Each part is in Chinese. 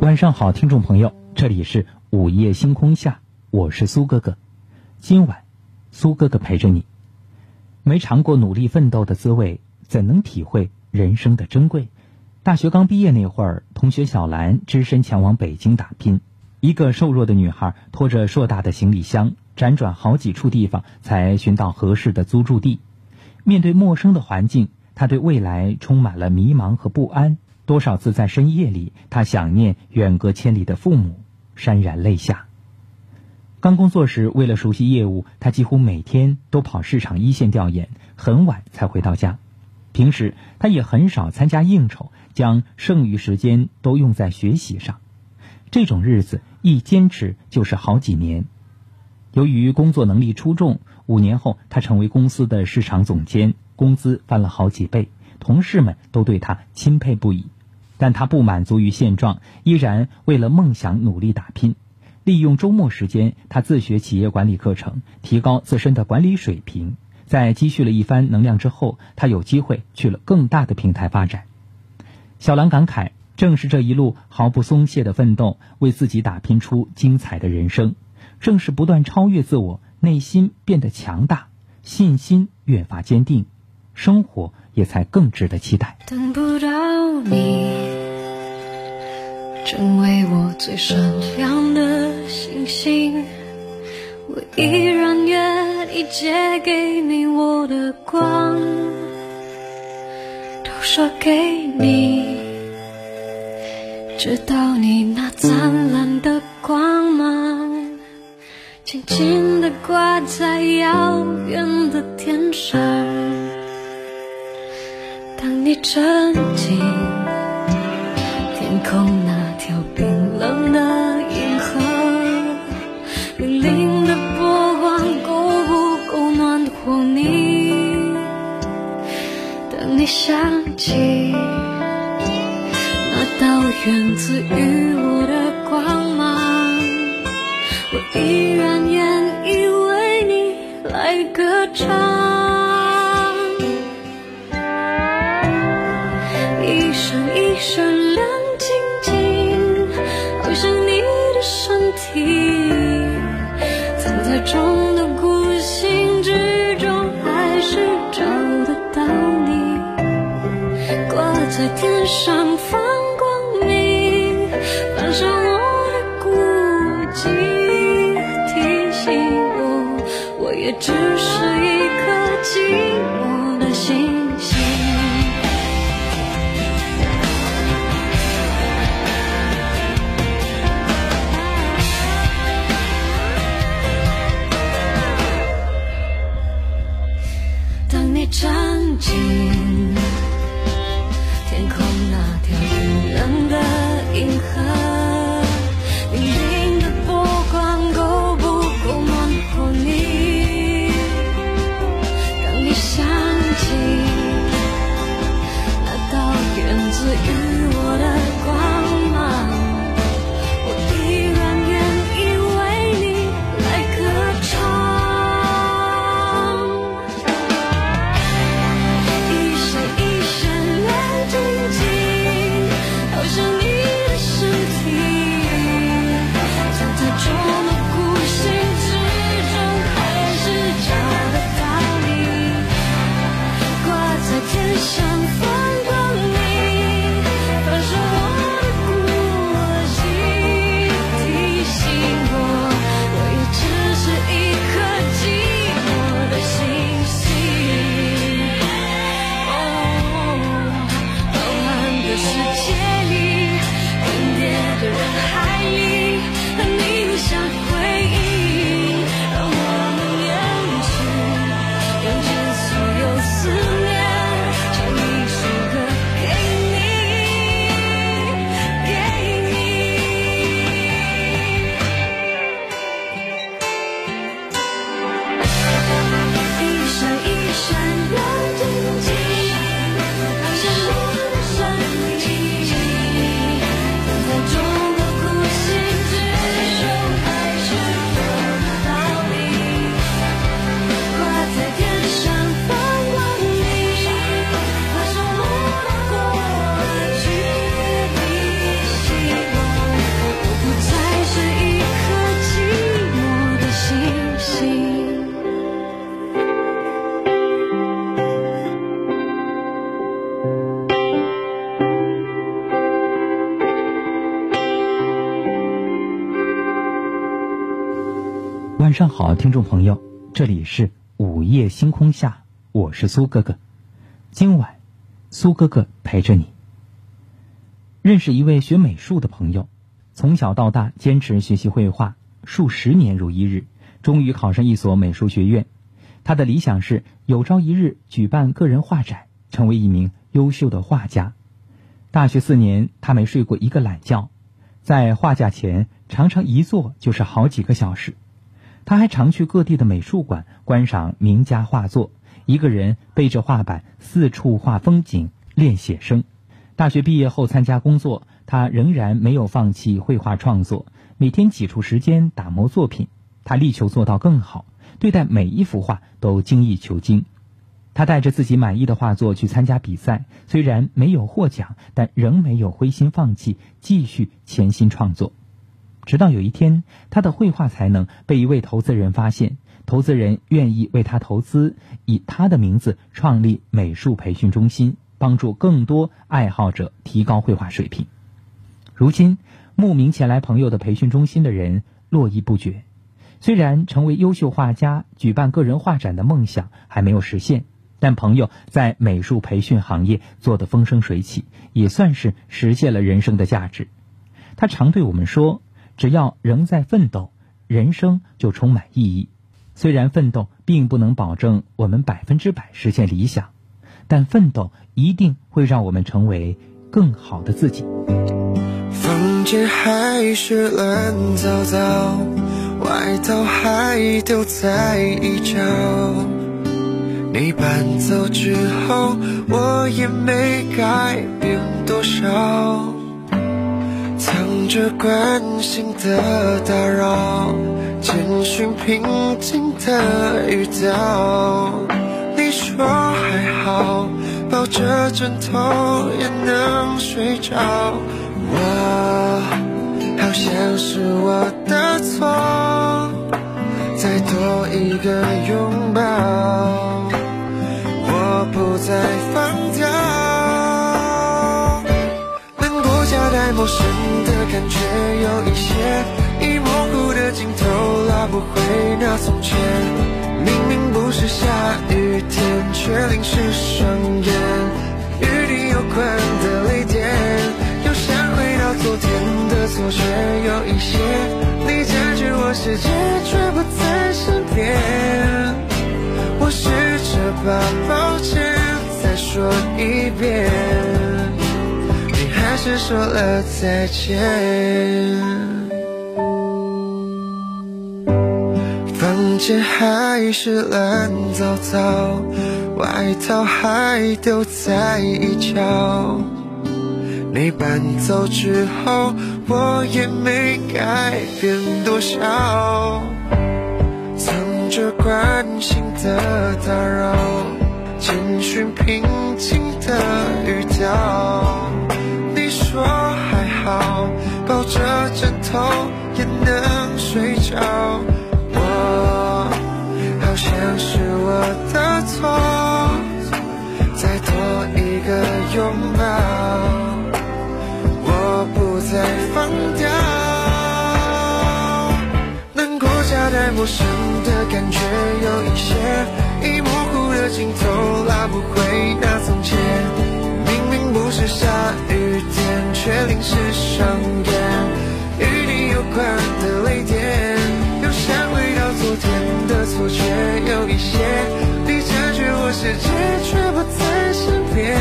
晚上好，听众朋友，这里是午夜星空下，我是苏哥哥。今晚，苏哥哥陪着你。没尝过努力奋斗的滋味，怎能体会人生的珍贵？大学刚毕业那会儿，同学小兰只身前往北京打拼。一个瘦弱的女孩拖着硕大的行李箱，辗转好几处地方，才寻到合适的租住地。面对陌生的环境，她对未来充满了迷茫和不安。多少次在深夜里，他想念远隔千里的父母，潸然泪下。刚工作时，为了熟悉业务，他几乎每天都跑市场一线调研，很晚才回到家。平时，他也很少参加应酬。将剩余时间都用在学习上，这种日子一坚持就是好几年。由于工作能力出众，五年后他成为公司的市场总监，工资翻了好几倍，同事们都对他钦佩不已。但他不满足于现状，依然为了梦想努力打拼。利用周末时间，他自学企业管理课程，提高自身的管理水平。在积蓄了一番能量之后，他有机会去了更大的平台发展。小兰感慨：“正是这一路毫不松懈的奋斗，为自己打拼出精彩的人生；正是不断超越自我，内心变得强大，信心越发坚定，生活也才更值得期待。”等不到你，成为我最闪亮的星星，我依然愿意借给你我的光。都说给你，直到你那灿烂的光芒，轻轻地挂在遥远的天上。当你沉浸天空你想。起那道源自于我的光芒，我依然愿意为你来歌唱。天上飞听众朋友，这里是午夜星空下，我是苏哥哥。今晚，苏哥哥陪着你。认识一位学美术的朋友，从小到大坚持学习绘画，数十年如一日，终于考上一所美术学院。他的理想是有朝一日举办个人画展，成为一名优秀的画家。大学四年，他没睡过一个懒觉，在画架前常常一坐就是好几个小时。他还常去各地的美术馆观赏名家画作，一个人背着画板四处画风景、练写生。大学毕业后参加工作，他仍然没有放弃绘画创作，每天挤出时间打磨作品。他力求做到更好，对待每一幅画都精益求精。他带着自己满意的画作去参加比赛，虽然没有获奖，但仍没有灰心放弃，继续潜心创作。直到有一天，他的绘画才能被一位投资人发现，投资人愿意为他投资，以他的名字创立美术培训中心，帮助更多爱好者提高绘画水平。如今，慕名前来朋友的培训中心的人络绎不绝。虽然成为优秀画家、举办个人画展的梦想还没有实现，但朋友在美术培训行业做得风生水起，也算是实现了人生的价值。他常对我们说。只要仍在奋斗，人生就充满意义。虽然奋斗并不能保证我们百分之百实现理想，但奋斗一定会让我们成为更好的自己。房间还是乱糟糟，外套还丢在一角。你搬走之后，我也没改变多少。着关心的打扰，简讯平静的语调。你说还好，抱着枕头也能睡着。我好像是我的错，再多一个拥抱，我不再放掉。能过夹带陌生的。感觉有一些已模糊的镜头，拉不回那从前。明明不是下雨天，却淋湿双眼。与你有关的泪点，又想回到昨天的错觉有一些。你占据我世界，却不在身边。我试着把抱歉再说一遍。还是说了再见。房间还是乱糟糟，外套还丢在一角。你搬走之后，我也没改变多少。藏着关心的打扰，简讯平静的语调。说还好，抱着枕头也能睡着。我好像是我的错，再多一个拥抱，我不再放掉。难过夹带陌生的感觉，有一些已模糊的镜头，拉不回那从前。是下雨天。却淋湿双眼，与你有关的泪点，又想回到昨天的错觉有一些。你占据我世界，却不在身边。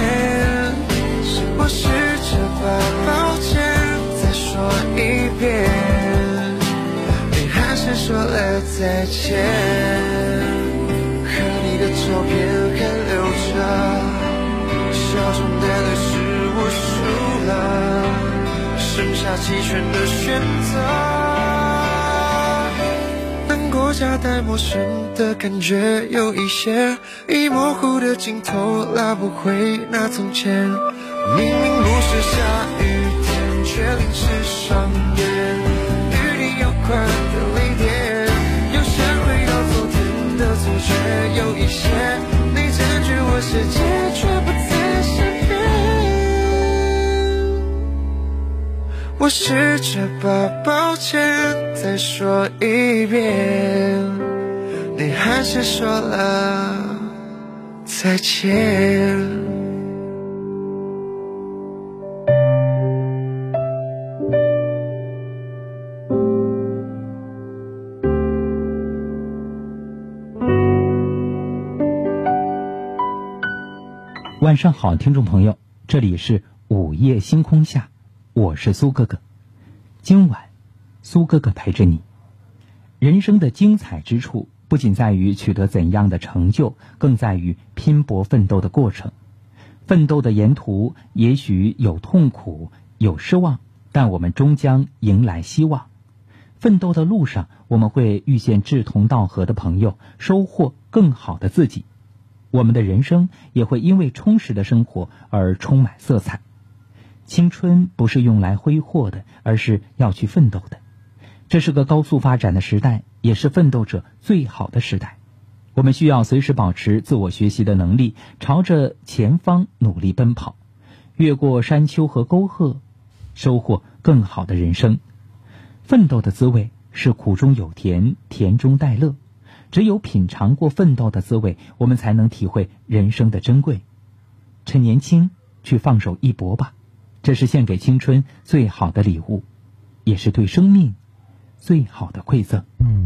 是我试着把抱歉再说一遍，你还是说了再见。和你的照片还留着，笑中带泪剩下弃权的选择，难过夹带陌生的感觉，有一些已模糊的镜头，拉不回那从前。明明不是下雨天，却淋湿双眼。与你有关的泪点，又想回到昨天的错觉，有一些你占据我世界，却不我试着把抱歉再说一遍，你还是说了再见。晚上好，听众朋友，这里是午夜星空下，我是苏哥哥。今晚，苏哥哥陪着你。人生的精彩之处，不仅在于取得怎样的成就，更在于拼搏奋斗的过程。奋斗的沿途，也许有痛苦，有失望，但我们终将迎来希望。奋斗的路上，我们会遇见志同道合的朋友，收获更好的自己。我们的人生也会因为充实的生活而充满色彩。青春不是用来挥霍的，而是要去奋斗的。这是个高速发展的时代，也是奋斗者最好的时代。我们需要随时保持自我学习的能力，朝着前方努力奔跑，越过山丘和沟壑，收获更好的人生。奋斗的滋味是苦中有甜，甜中带乐。只有品尝过奋斗的滋味，我们才能体会人生的珍贵。趁年轻，去放手一搏吧，这是献给青春最好的礼物，也是对生命最好的馈赠。嗯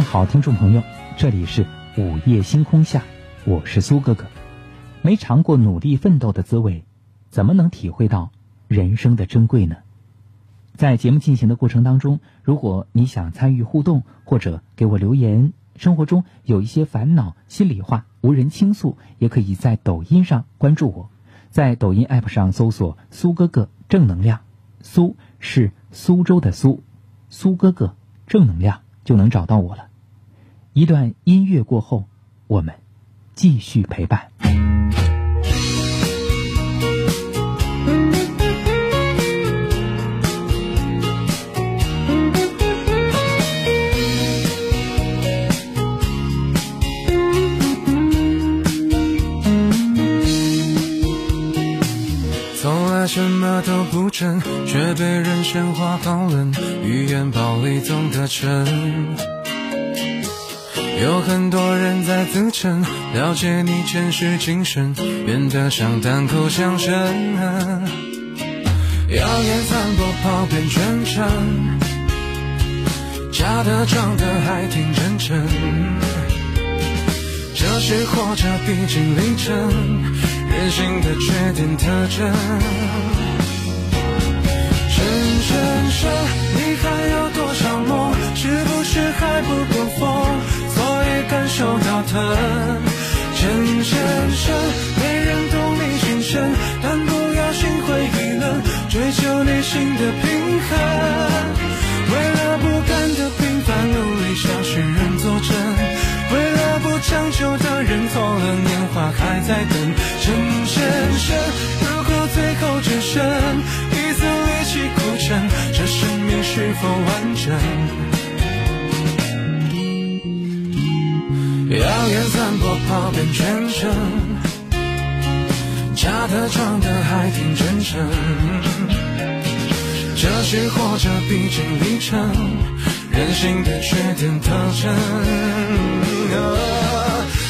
好，听众朋友，这里是午夜星空下，我是苏哥哥。没尝过努力奋斗的滋味，怎么能体会到人生的珍贵呢？在节目进行的过程当中，如果你想参与互动或者给我留言，生活中有一些烦恼、心里话无人倾诉，也可以在抖音上关注我，在抖音 app 上搜索“苏哥哥正能量”，苏是苏州的苏，苏哥哥正能量就能找到我了。一段音乐过后，我们继续陪伴。从来什么都不争，却被人神话讨论，语言暴力总得逞。有很多人在自称了解你前世今生，变得像单口相声。谣言散播跑遍全城，假的装的还挺真诚。这是活着必经历程，人性的缺点特征。真真真，你还有多少梦？是不是还不够疯？所以感受到疼。深，没人懂你心声，但不要心灰意冷，追求内心的平衡。为了不甘的平凡，努力向世人作证。为了不将就的人，错了年华还在等。真深深，如果最后只剩一丝力气苦撑，这生命是否完整？谣言散播跑遍全城，假的装的还挺真诚。这是活着必经历程，人性的缺点特征。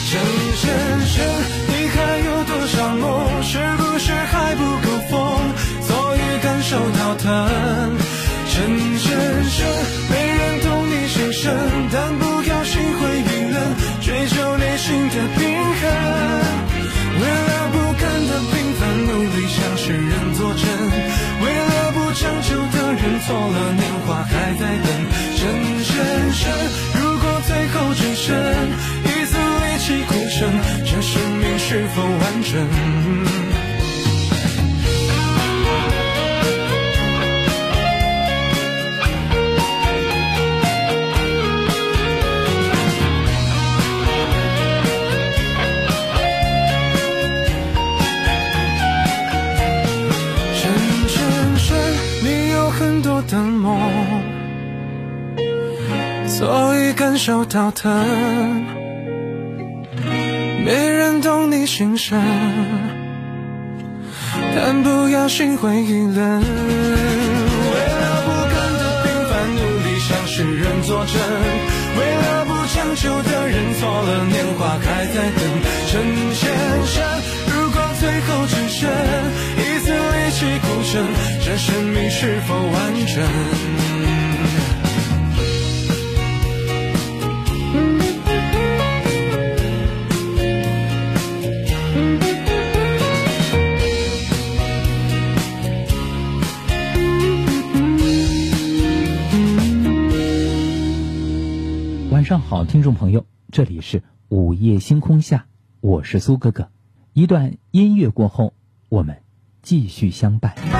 深深深，你还有多少梦？是不是还不够疯？所以感受到疼。深深深，没人懂你心声，但不要心灰意冷，追求内心的平衡。为了不甘的平凡，努力向世人作证。为了不将就的人，错了年华还在等。真真真，如果最后只剩一次力气孤身，这生命是否完整？的梦，所以感受到疼。没人懂你心声，但不要心灰意冷。为了不甘的平凡，努力向世人作证。为了不将就的人，错了年华还在等。深深深，如果最后只剩一丝力气苦撑，这生命是否完整？晚上好，听众朋友，这里是午夜星空下，我是苏哥哥。一段音乐过后，我们继续相伴。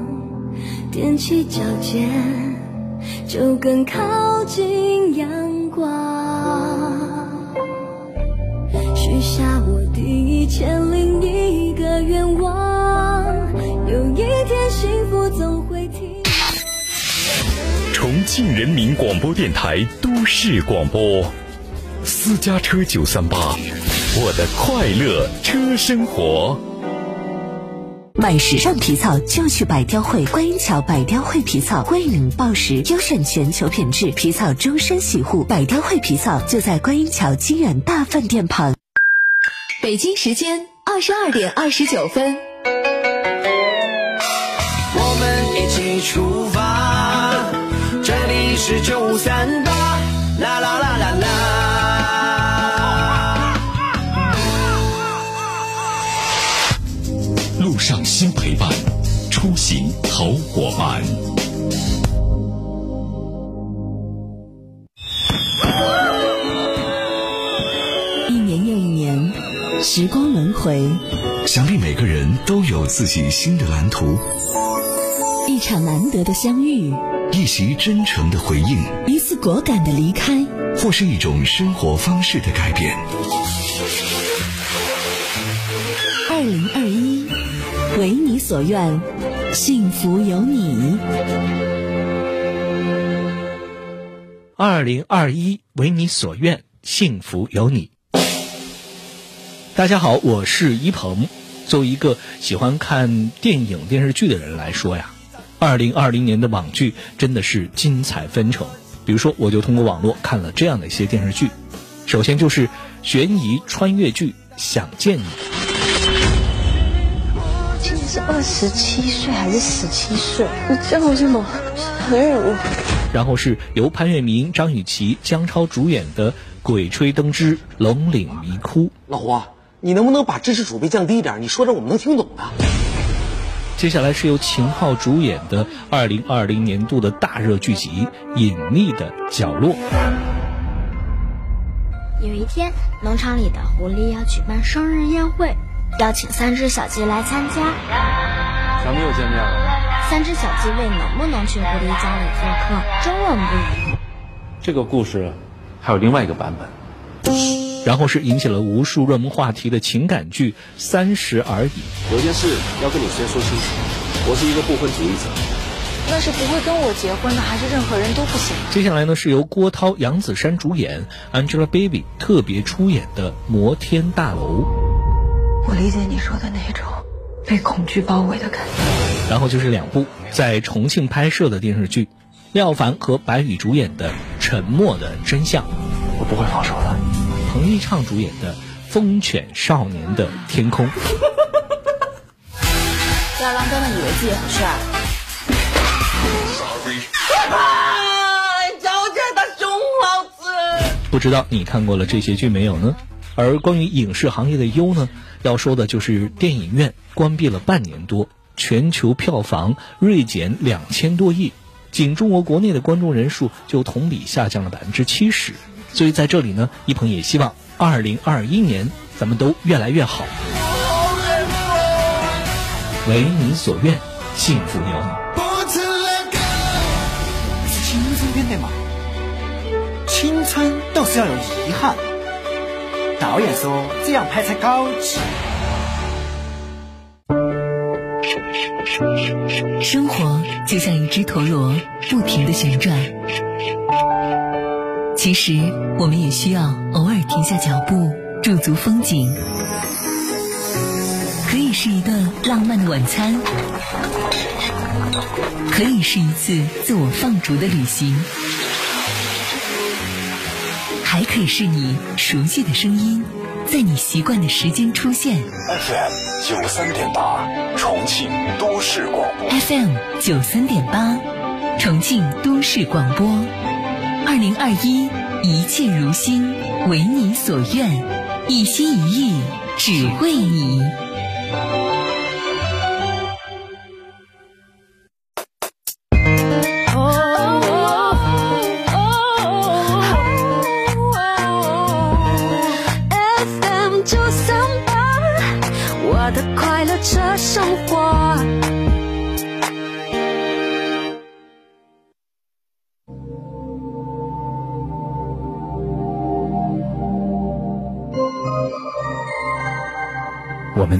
踮起脚尖，就更靠近阳光。许下我第一千零一个愿望，有一天幸福总会停。重庆人民广播电台都市广播，私家车九三八，我的快乐车生活。买时尚皮草就去百雕汇，观音桥百雕汇皮草，桂岭抱石优选全球品质皮草，终身洗护。百雕汇皮草就在观音桥金远大饭店旁。北京时间二十二点二十九分。我们一起出发，这里是九三八，啦啦啦啦啦。出行好伙伴。一年又一年，时光轮回，想必每个人都有自己新的蓝图，一场难得的相遇，一席真诚的回应，一次果敢的离开，或是一种生活方式的改变。二零二一，为你所愿，幸福有你。二零二一，为你所愿，幸福有你。大家好，我是一鹏。作为一个喜欢看电影电视剧的人来说呀，二零二零年的网剧真的是精彩纷呈。比如说，我就通过网络看了这样的一些电视剧。首先就是悬疑穿越剧《想见你》。今年是二十七岁还是十七岁？你叫我什么？承认我。然后是由潘粤明、张雨绮、姜超主演的《鬼吹灯之龙岭迷窟》。老胡，你能不能把知识储备降低一点？你说点我们能听懂的。接下来是由秦昊主演的二零二零年度的大热剧集《隐秘的角落》。有一天，农场里的狐狸要举办生日宴会，邀请三只小鸡来参加。咱们又见面了。三只小鸡为能不能去狐狸家里做客争论不已。这个故事还有另外一个版本。然后是引起了无数热门话题的情感剧《三十而已》。有件事要跟你先说清楚，我是一个不婚主义者。那是不会跟我结婚的，还是任何人都不行？接下来呢是由郭涛、杨子姗主演，Angelababy 特别出演的《摩天大楼》。我理解你说的那种被恐惧包围的感觉。然后就是两部在重庆拍摄的电视剧，廖凡和白宇主演的《沉默的真相》，我不会放手的。彭昱畅主演的《风犬少年的天空》。吊郎当的以为自己很帅。害怕，小姐的熊老子。不知道你看过了这些剧没有呢？而关于影视行业的忧呢，要说的就是电影院关闭了半年多，全球票房锐减两千多亿，仅中国国内的观众人数就同比下降了百分之七十。所以在这里呢，一鹏也希望二零二一年咱们都越来越好。为你所愿，幸福有你。青春片的嘛，青春倒是要有遗憾。导演说这样拍才高级。生活就像一只陀螺，不停的旋转。其实我们也需要偶尔停下脚步，驻足风景。可以是一顿浪漫的晚餐，可以是一次自我放逐的旅行，还可以是你熟悉的声音，在你习惯的时间出现。FM 九三点八，重庆都市广播。FM 九三点八，重庆都市广播。二零二一，一切如新，为你所愿，一心一意，只为你。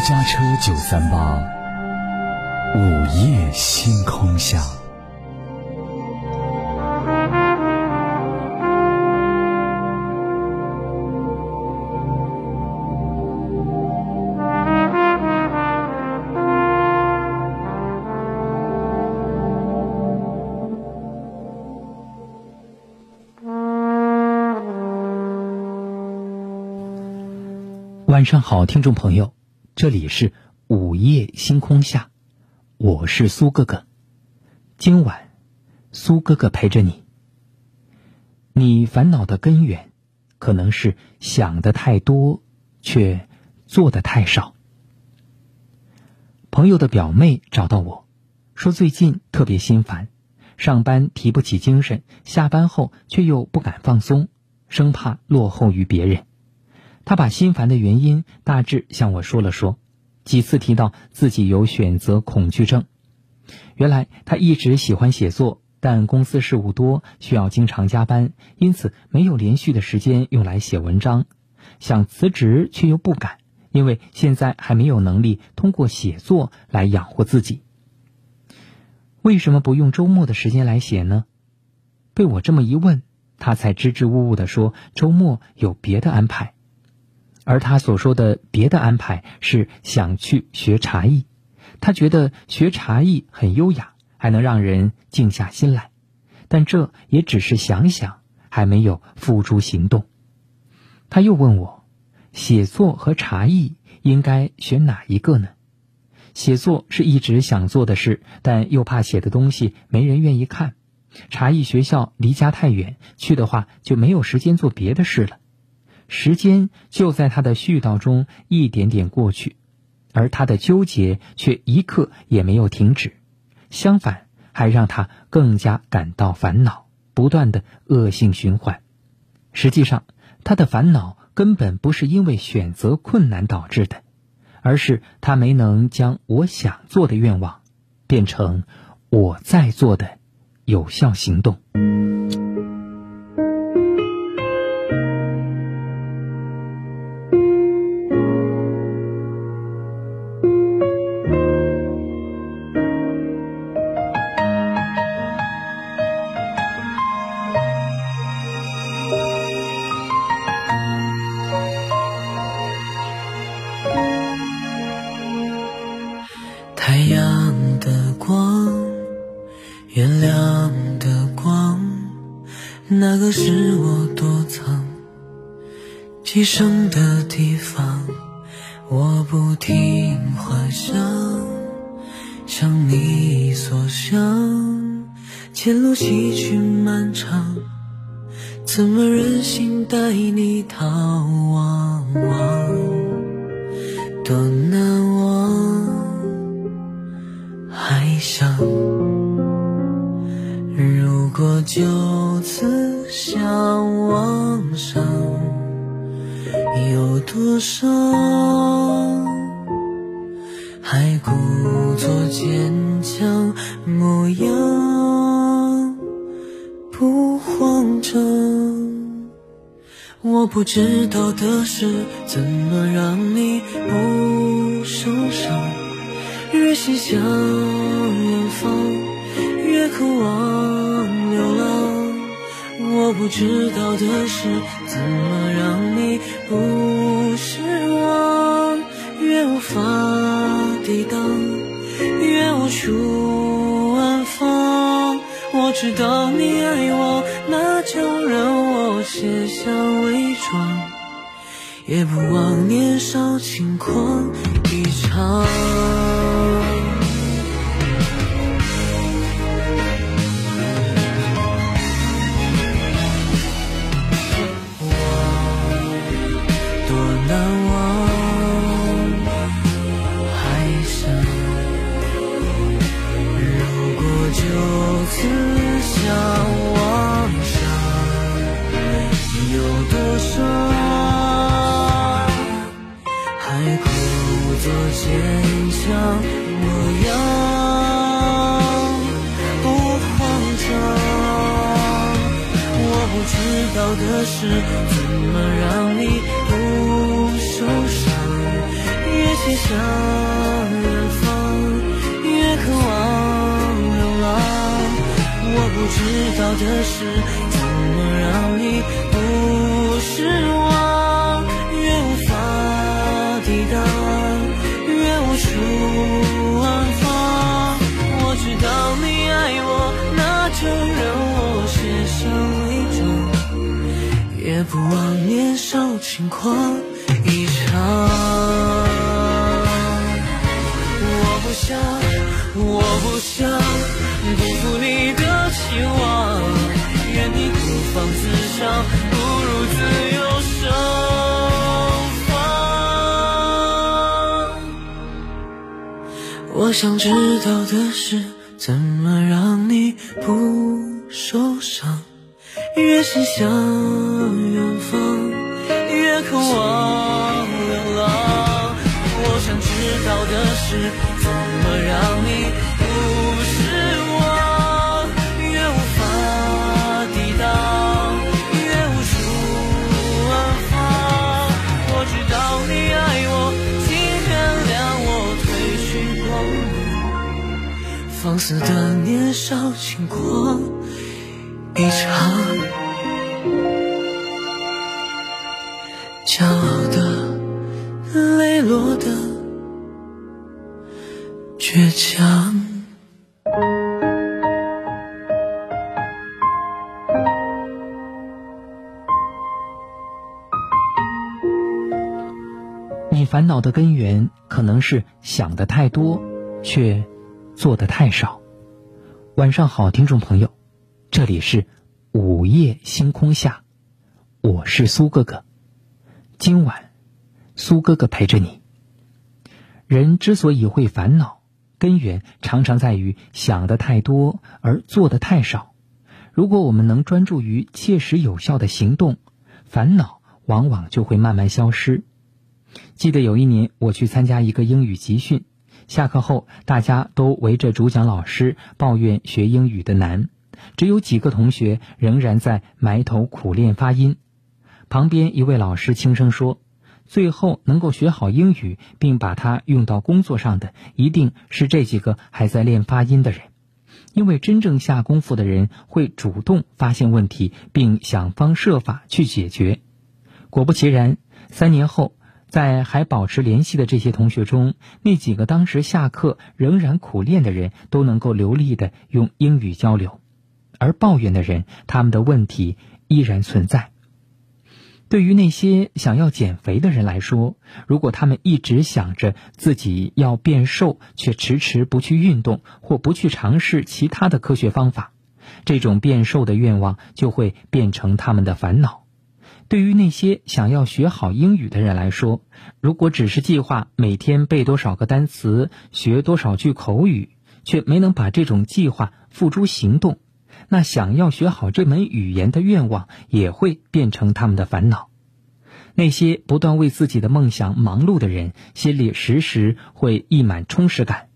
家车九三八，午夜星空下。晚上好，听众朋友，这里是午夜星空下，我是苏哥哥。今晚，苏哥哥陪着你。你烦恼的根源，可能是想的太多，却做的太少。朋友的表妹找到我，说最近特别心烦，上班提不起精神，下班后却又不敢放松，生怕落后于别人。他把心烦的原因大致向我说了说，几次提到自己有选择恐惧症。原来他一直喜欢写作，但公司事务多，需要经常加班，因此没有连续的时间用来写文章。想辞职却又不敢，因为现在还没有能力通过写作来养活自己。为什么不用周末的时间来写呢？被我这么一问，他才支支吾吾地说周末有别的安排。而他所说的别的安排是想去学茶艺，他觉得学茶艺很优雅，还能让人静下心来。但这也只是想想，还没有付诸行动。他又问我，写作和茶艺应该选哪一个呢？写作是一直想做的事，但又怕写的东西没人愿意看。茶艺学校离家太远，去的话就没有时间做别的事了。时间就在他的絮叨中一点点过去，而他的纠结却一刻也没有停止，相反，还让他更加感到烦恼，不断的恶性循环。实际上，他的烦恼根本不是因为选择困难导致的，而是他没能将我想做的愿望变成我在做的有效行动。知道的事，伪装，也不枉年少轻狂一场。模样不慌张，我不知道的是怎么让你不受伤？越心向远方，越渴望流浪。我不知道的是怎么让你不失望，不忘年少轻狂一场。我不想，我不想辜负你的期望。愿你孤芳自赏，不如自由生放。我想知道的是，怎么让你不受伤。越心向去光芒，放肆的年少轻狂一场。骄傲的，磊落的，倔强。你烦恼的根源可能是想的太多，却做的太少。晚上好，听众朋友，这里是午夜星空下，我是苏哥哥。今晚，苏哥哥陪着你。人之所以会烦恼，根源常常在于想的太多而做的太少。如果我们能专注于切实有效的行动，烦恼往往就会慢慢消失。记得有一年我去参加一个英语集训，下课后大家都围着主讲老师抱怨学英语的难，只有几个同学仍然在埋头苦练发音。旁边一位老师轻声说：“最后能够学好英语，并把它用到工作上的，一定是这几个还在练发音的人。因为真正下功夫的人会主动发现问题，并想方设法去解决。”果不其然，三年后，在还保持联系的这些同学中，那几个当时下课仍然苦练的人，都能够流利的用英语交流；而抱怨的人，他们的问题依然存在。对于那些想要减肥的人来说，如果他们一直想着自己要变瘦，却迟迟不去运动或不去尝试其他的科学方法，这种变瘦的愿望就会变成他们的烦恼。对于那些想要学好英语的人来说，如果只是计划每天背多少个单词、学多少句口语，却没能把这种计划付诸行动。那想要学好这门语言的愿望也会变成他们的烦恼。那些不断为自己的梦想忙碌的人，心里时时会溢满充实感。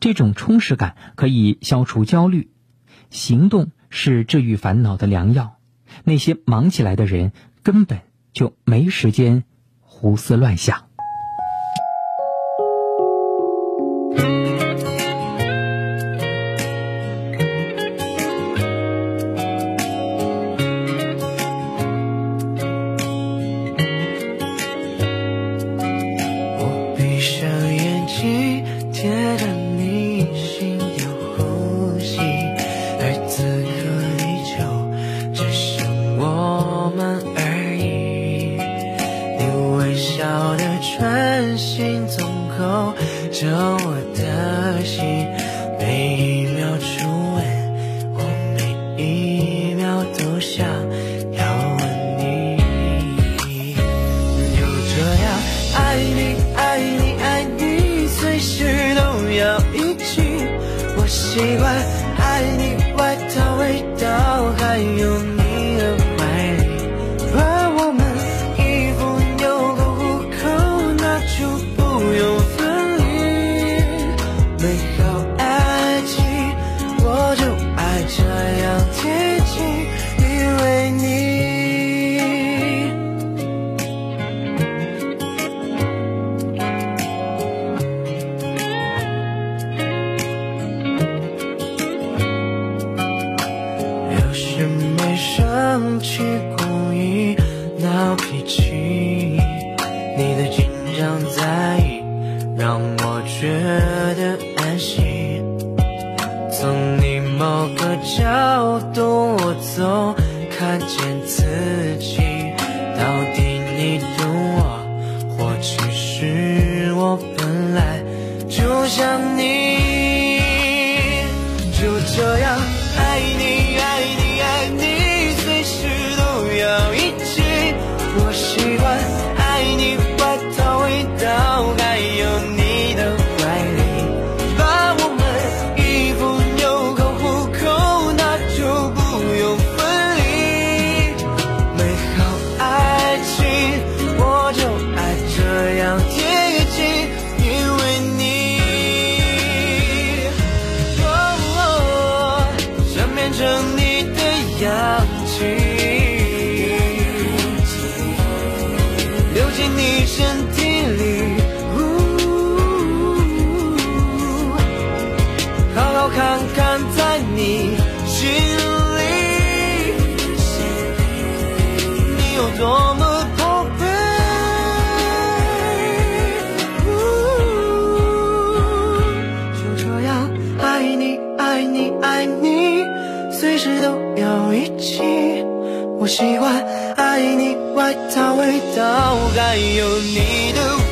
这种充实感可以消除焦虑。行动是治愈烦恼的良药。那些忙起来的人根本就没时间胡思乱想。流进你身体我喜欢爱你外套味道，还有你的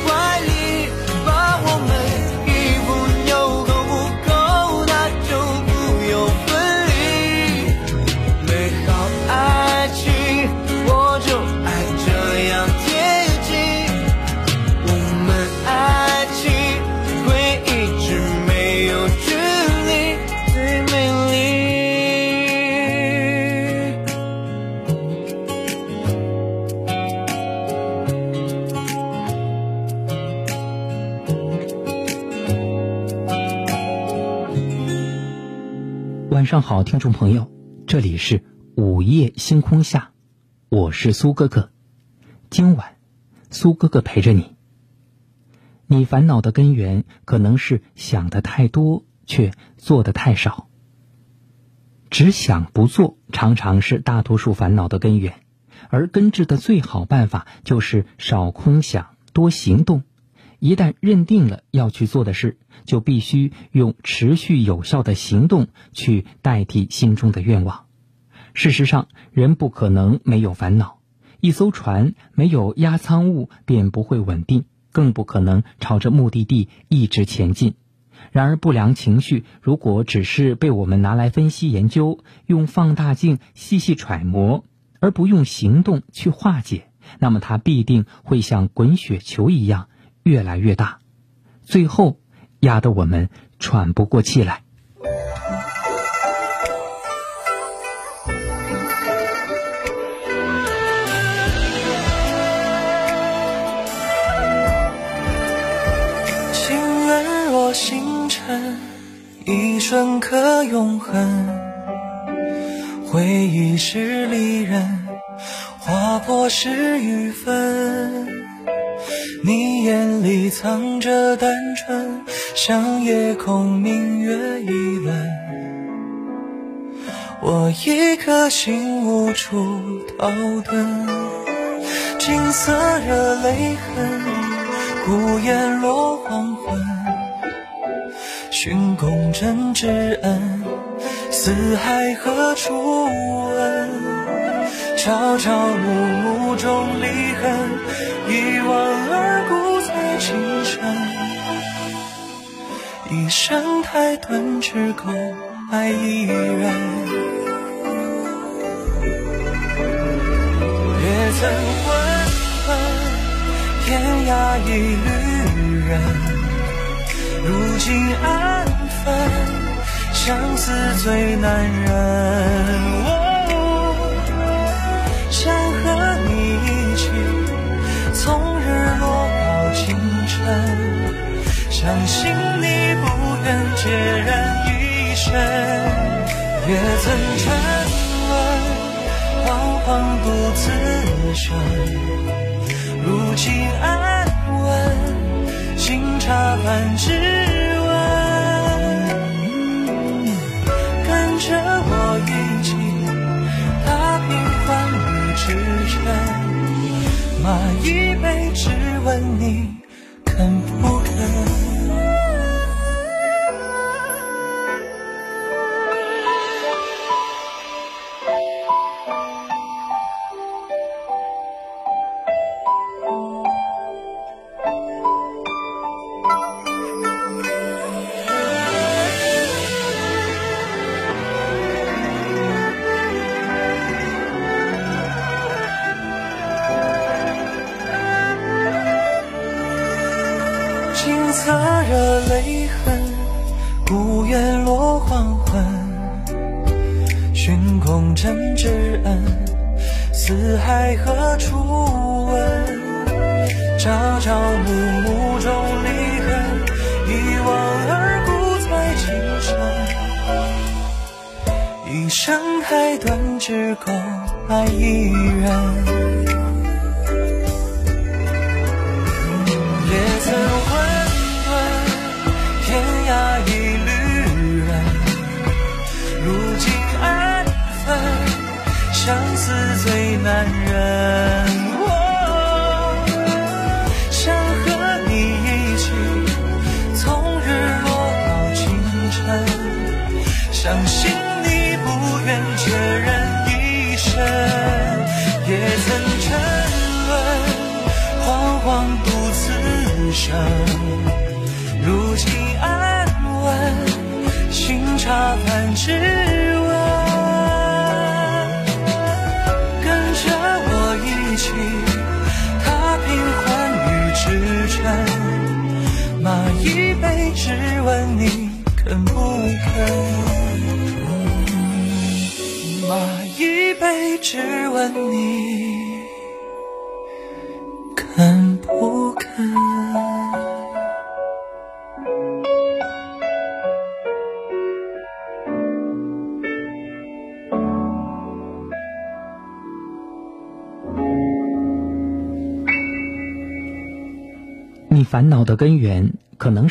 晚上好，听众朋友，这里是午夜星空下，我是苏哥哥。今晚，苏哥哥陪着你。你烦恼的根源可能是想的太多，却做的太少。只想不做，常常是大多数烦恼的根源。而根治的最好办法就是少空想，多行动。一旦认定了要去做的事，就必须用持续有效的行动去代替心中的愿望。事实上，人不可能没有烦恼。一艘船没有压舱物便不会稳定，更不可能朝着目的地一直前进。然而，不良情绪如果只是被我们拿来分析研究，用放大镜细细揣摩，而不用行动去化解，那么它必定会像滚雪球一样越来越大，最后压得我们喘不过气来。情缘若星辰，一瞬可永恒。回忆是离人，划破十余分。你眼里藏着单纯，像夜空明月一轮。我一颗心无处逃遁，金色惹泪痕，孤雁落黄昏。寻公真挚恩，四海何处问？朝朝暮暮中离恨，一往情深。一生太短，只够爱一人。也曾问问天涯一旅人，如今安分，相思最难忍。相信你不愿孑然一身，也曾沉沦，彷徨独自生。如今安稳，新茶饭只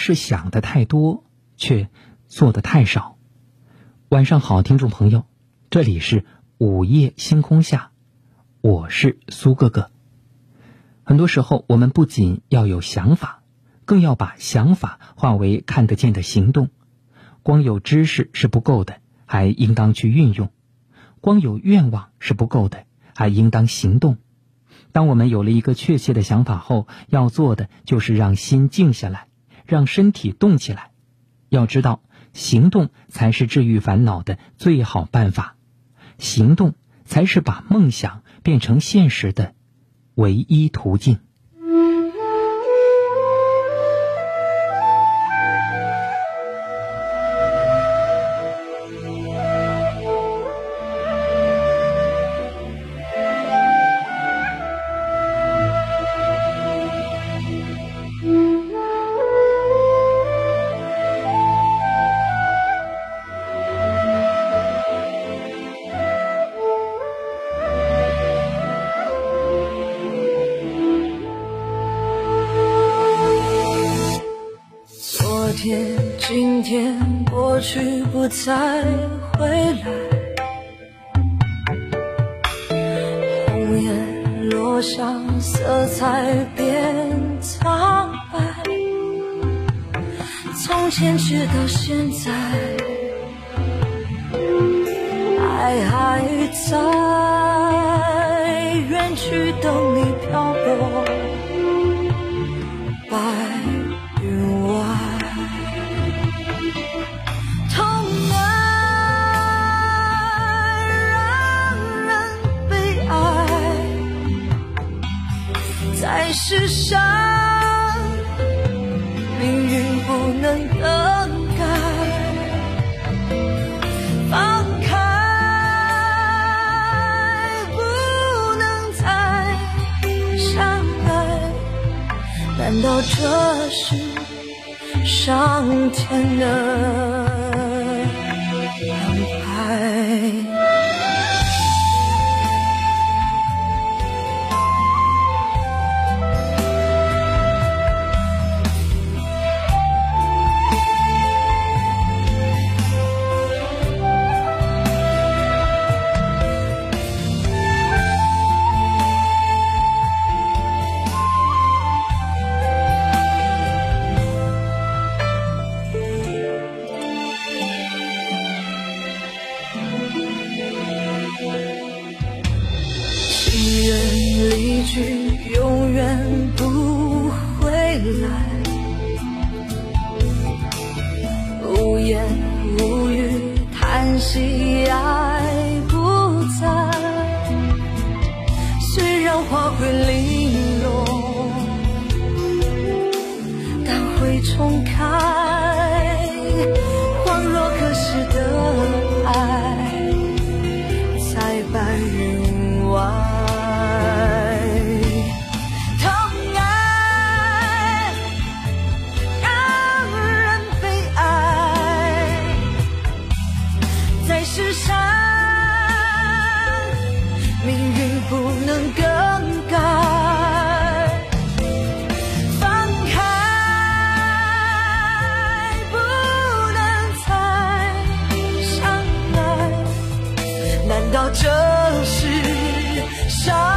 是想的太多，却做的太少。晚上好，听众朋友，这里是午夜星空下，我是苏哥哥。很多时候，我们不仅要有想法，更要把想法化为看得见的行动。光有知识是不够的，还应当去运用；光有愿望是不够的，还应当行动。当我们有了一个确切的想法后，要做的就是让心静下来，让身体动起来。要知道，行动才是治愈烦恼的最好办法，行动才是把梦想变成现实的唯一途径。到这时，伤。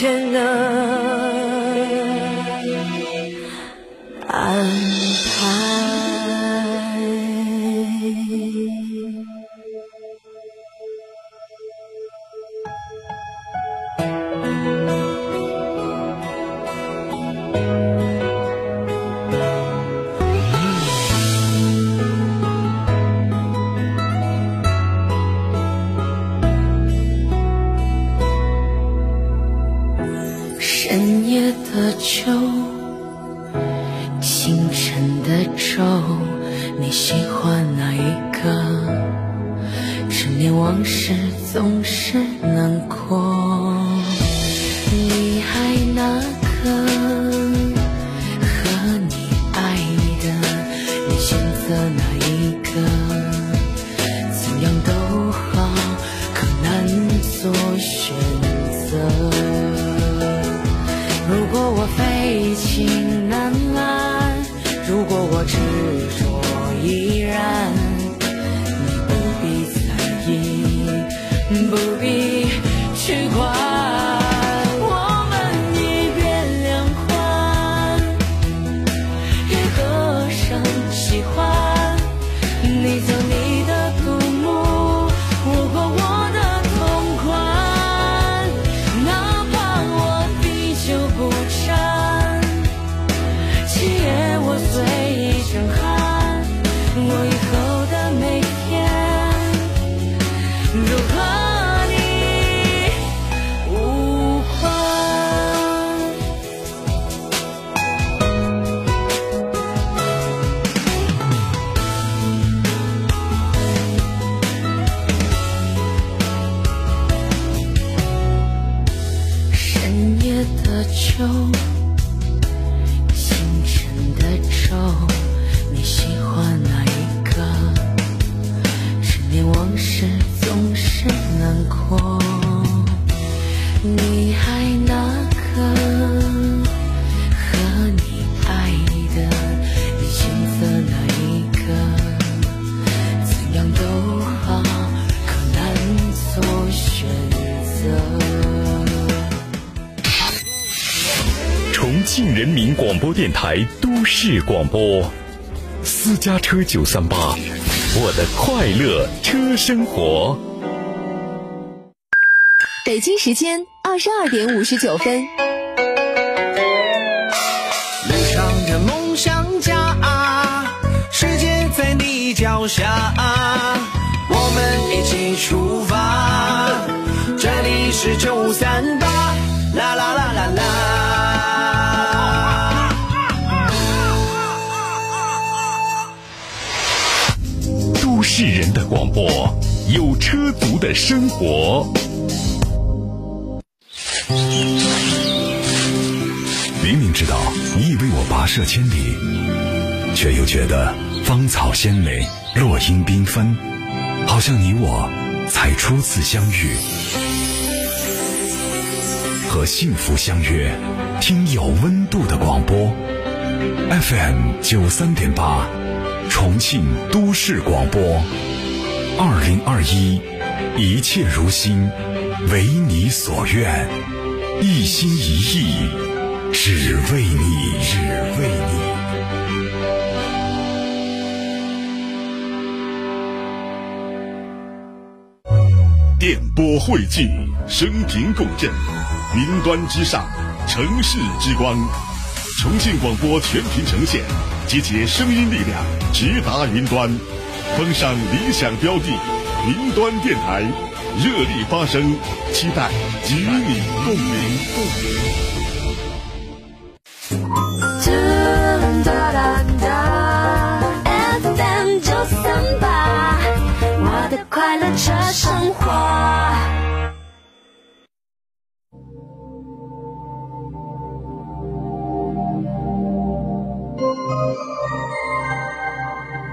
天呢电台都市广播，私家车九三八，我的快乐车生活。北京时间二十二点五十九分。路上的梦想家，世界在你脚下，我们一起出发。这里是九三八，啦啦啦啦啦。都市人的广播，有车族的生活。明明知道你已为我跋涉千里，却又觉得芳草鲜美，落英缤纷，好像你我才初次相遇。和幸福相约，听有温度的广播，FM 九三点八，重庆都市广播，二零二一，一切如新，为你所愿，一心一意，只为你，只为你。电波汇聚，声频共振，云端之上，城市之光。重庆广播全频呈现，集结声音力量，直达云端。封上理想标的，云端电台，热力发声，期待与你共鸣，共鸣。哒哒哒，FM 九三八，我的快乐车生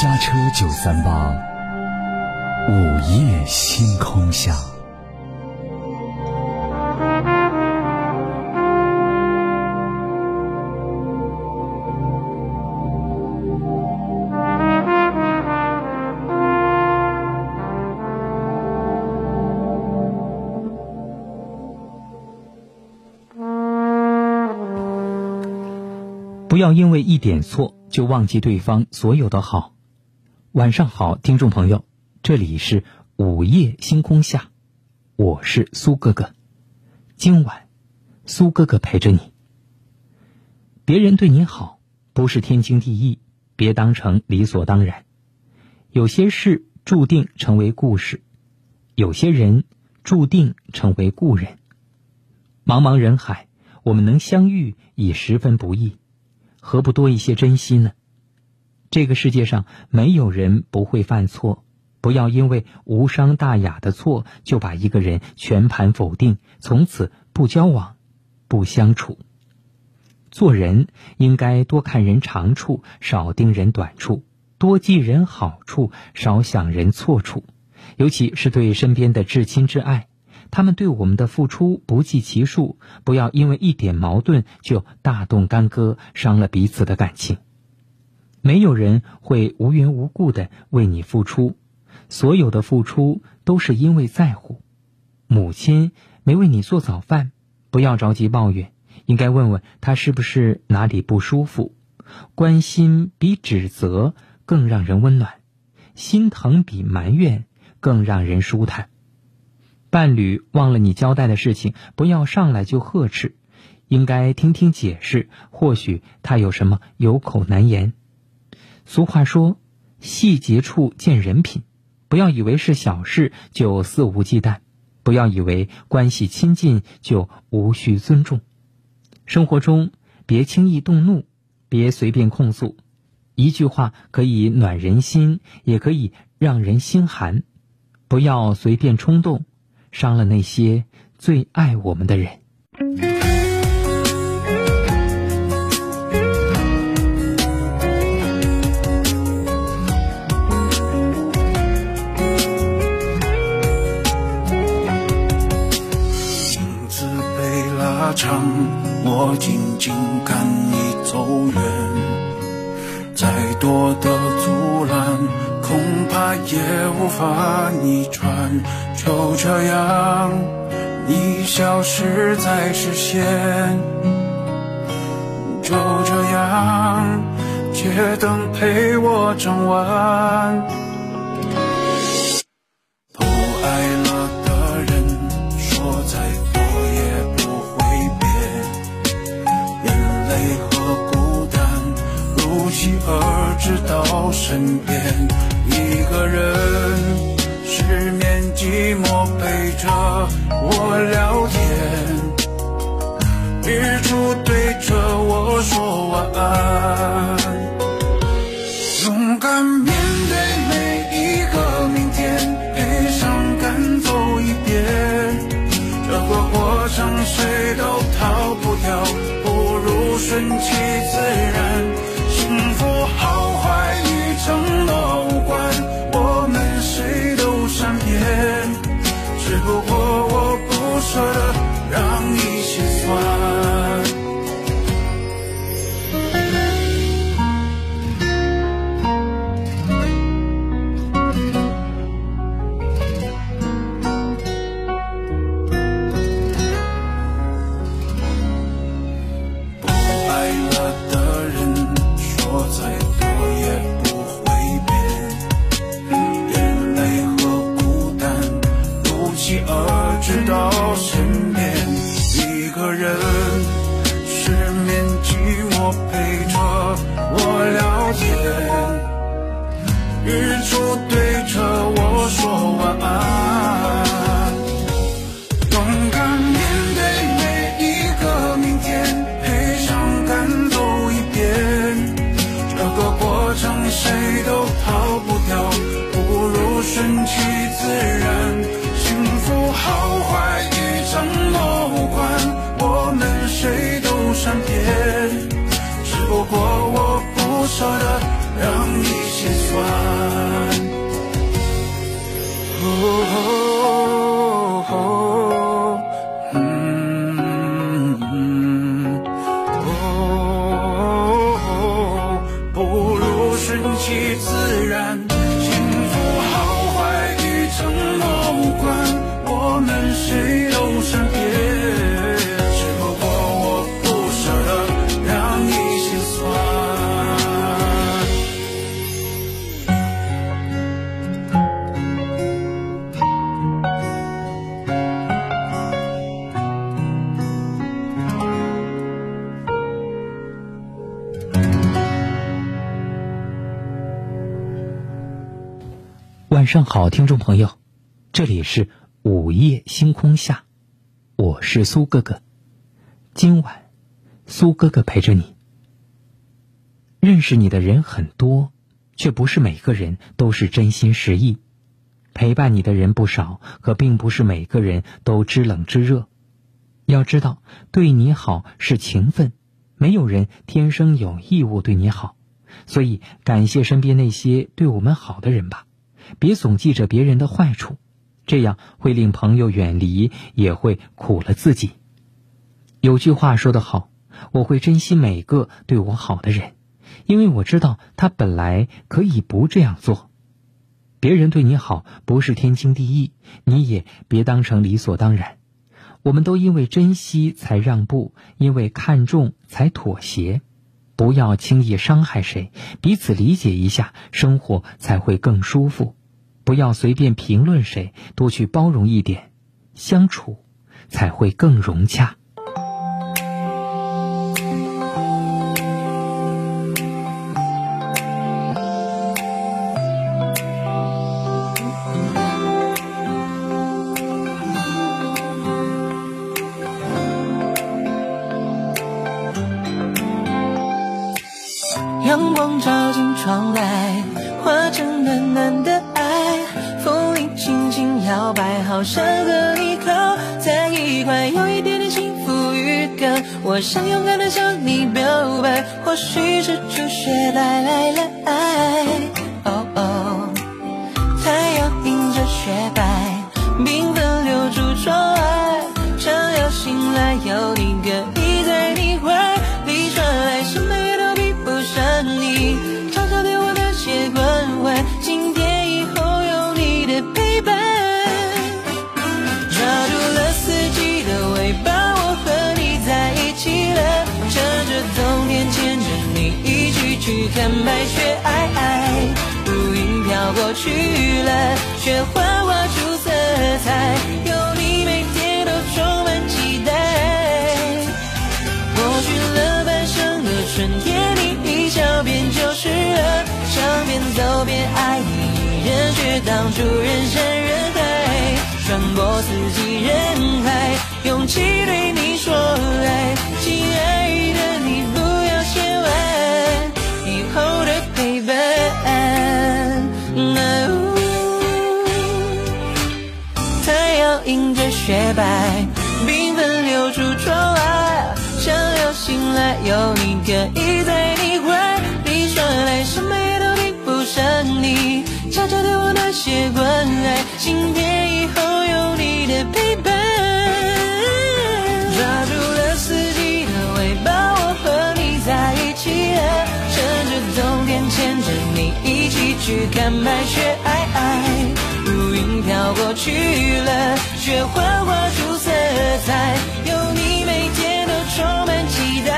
家车九三八午夜星空下。不要因为一点错就忘记对方所有的好。晚上好，听众朋友，这里是午夜星空下，我是苏哥哥。今晚，苏哥哥陪着你。别人对你好，不是天经地义，别当成理所当然。有些事注定成为故事，有些人注定成为故人。茫茫人海，我们能相遇已十分不易。何不多一些珍惜呢？这个世界上没有人不会犯错，不要因为无伤大雅的错就把一个人全盘否定，从此不交往、不相处。做人应该多看人长处，少盯人短处；多记人好处，少想人错处。尤其是对身边的至亲至爱。他们对我们的付出不计其数，不要因为一点矛盾就大动干戈，伤了彼此的感情。没有人会无缘无故的为你付出，所有的付出都是因为在乎。母亲没为你做早饭，不要着急抱怨，应该问问他是不是哪里不舒服。关心比指责更让人温暖，心疼比埋怨更让人舒坦。伴侣忘了你交代的事情，不要上来就呵斥，应该听听解释，或许他有什么有口难言。俗话说：“细节处见人品。”不要以为是小事就肆无忌惮，不要以为关系亲近就无需尊重。生活中别轻易动怒，别随便控诉。一句话可以暖人心，也可以让人心寒。不要随便冲动。伤了那些最爱我们的人。被拉长，我静静看你走远，再多的阻拦。恐怕也无法逆转，就这样，你消失在视线，就这样，街灯陪我整晚。直到身边。一个人失眠，寂寞陪着我聊天，日出对着我说晚安。勇敢面对每一个明天，悲伤赶走一遍。这个过程谁都逃不掉，不如顺其自然。不陪着我聊天。日出上好，听众朋友，这里是午夜星空下，我是苏哥哥。今晚，苏哥哥陪着你。认识你的人很多，却不是每个人都是真心实意；陪伴你的人不少，可并不是每个人都知冷知热。要知道，对你好是情分，没有人天生有义务对你好。所以，感谢身边那些对我们好的人吧。别总记着别人的坏处，这样会令朋友远离，也会苦了自己。有句话说得好，我会珍惜每个对我好的人，因为我知道他本来可以不这样做。别人对你好不是天经地义，你也别当成理所当然。我们都因为珍惜才让步，因为看重才妥协。不要轻易伤害谁，彼此理解一下，生活才会更舒服。不要随便评论谁，多去包容一点，相处才会更融洽。看白雪皑皑，乌云飘过去了，雪花画出色彩，有你每天都充满期待。过去了半生的春天，你一笑便就是了，想边走边爱你，人却挡住人山人海，穿过四季人海，勇气对你说爱，亲爱雪白，缤纷流出窗外，想要醒来有你可以在你怀里说来，什么也都比不上你，悄悄对我那些关爱，今天以后有你的陪伴，抓住了四季的尾巴，我和你在一起了，趁着冬天牵着你一起去看白雪皑皑。过去了，雪花画出色彩，有你每天都充满期待。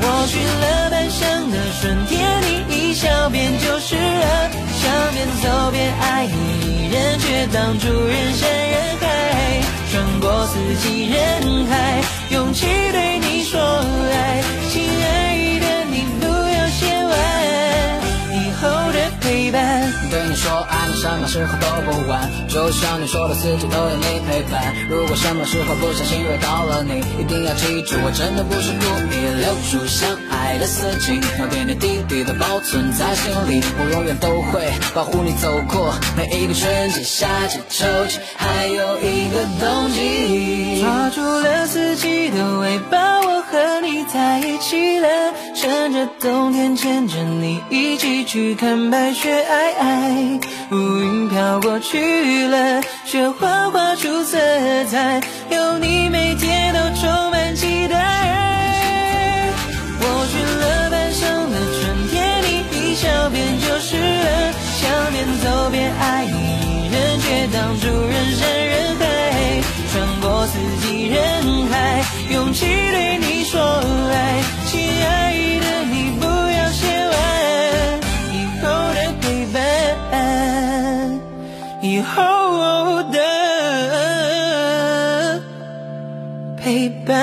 我去了半生的春天，你一笑便就是了，想边走边爱你，人却挡住人山人海，穿过四季人海，勇气对你说，爱对你说爱你，什么时候都不晚。就像你说的，四季都有你陪伴。如果什么时候不小心惹到了你，一定要记住，我真的不是故意。留住相爱的四季，要点点滴滴的保存在心里。我永远都会保护你走过每一个春季、夏季、秋季，还有一个冬季。抓住了四季的尾巴，我和你在一起了，趁着冬天牵着你一起去看白雪皑皑，乌云飘过去了，雪花画出色彩，有你每天都充满期待。我去了半生的春天，你一笑便就是了，想边走边爱你，人却挡住人山人海，穿过四季人海，勇气对你说爱，亲爱的你以后的陪伴。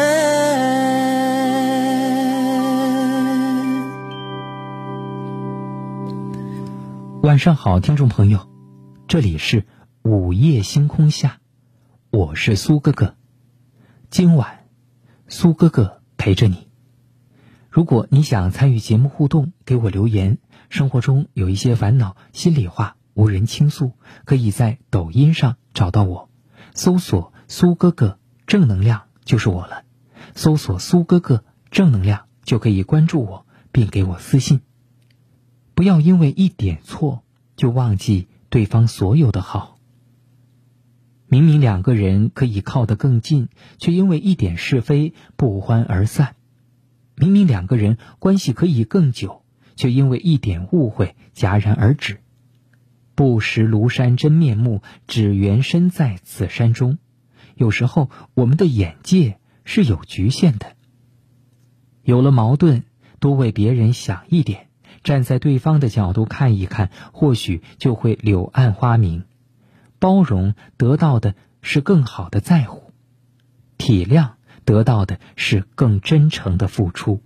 晚上好，听众朋友，这里是午夜星空下，我是苏哥哥。今晚，苏哥哥陪着你。如果你想参与节目互动，给我留言，生活中有一些烦恼、心里话无人倾诉，可以在抖音上找到我，搜索“苏哥哥正能量”就是我了。搜索“苏哥哥正能量”就可以关注我，并给我私信。不要因为一点错就忘记对方所有的好。明明两个人可以靠得更近，却因为一点是非不欢而散；明明两个人关系可以更久，却因为一点误会戛然而止。不识庐山真面目，只缘身在此山中。有时候，我们的眼界是有局限的。有了矛盾，多为别人想一点。站在对方的角度看一看，或许就会柳暗花明。包容得到的是更好的在乎，体谅得到的是更真诚的付出。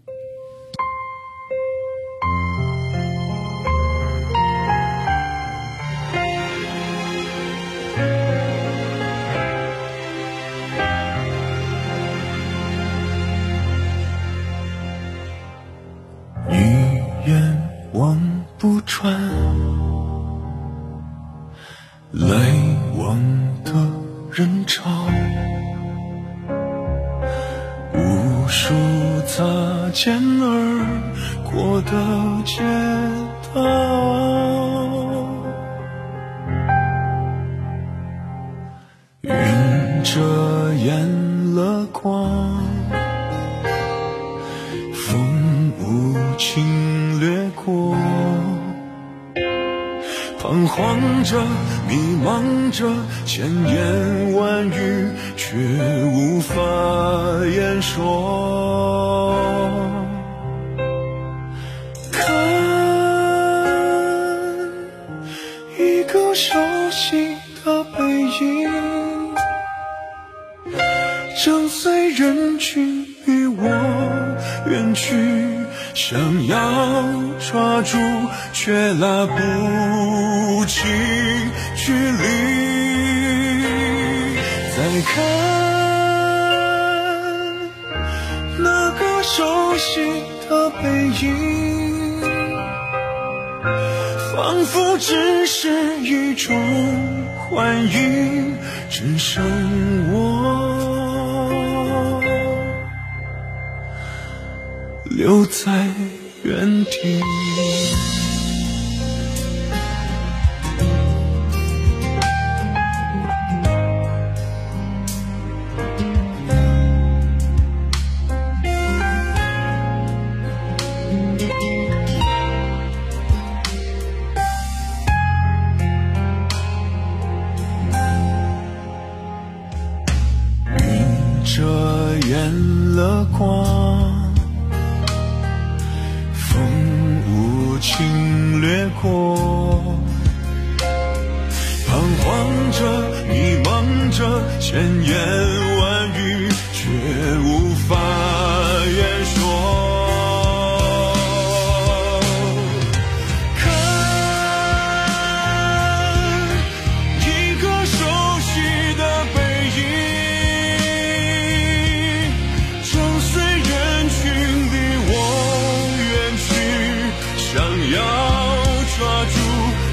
抓住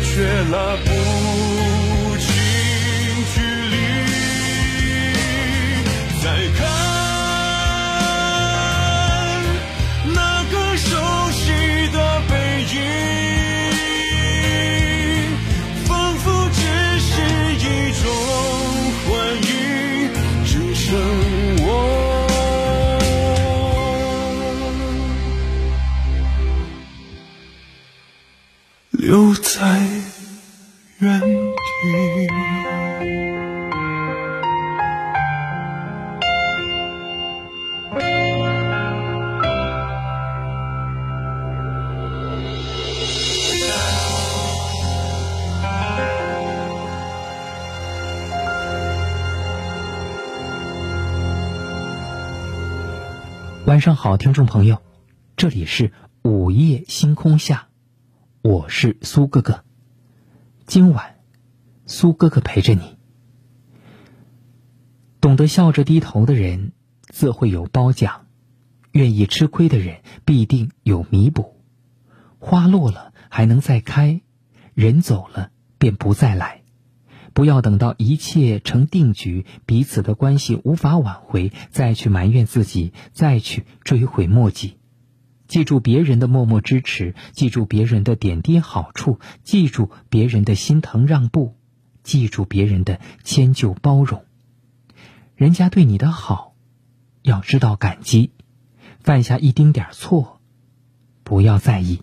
却拉不。上好，听众朋友，这里是午夜星空下。我是苏哥哥，今晚，苏哥哥陪着你。懂得笑着低头的人，自会有褒奖；愿意吃亏的人，必定有弥补。花落了还能再开，人走了便不再来。不要等到一切成定局，彼此的关系无法挽回，再去埋怨自己，再去追悔莫及。记住别人的默默支持，记住别人的点滴好处，记住别人的心疼让步，记住别人的迁就包容。人家对你的好，要知道感激。犯下一丁点错，不要在意。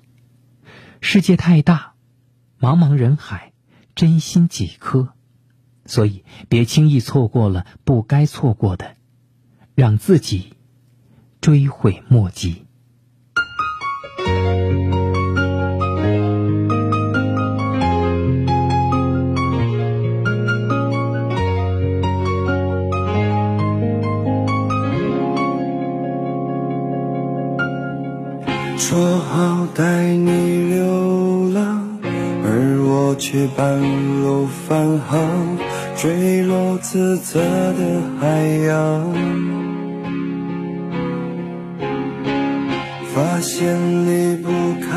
世界太大，茫茫人海，真心几颗，所以别轻易错过了不该错过的，让自己追悔莫及。说好带你流浪，而我却半路返航，坠落自责的海洋。发现离不开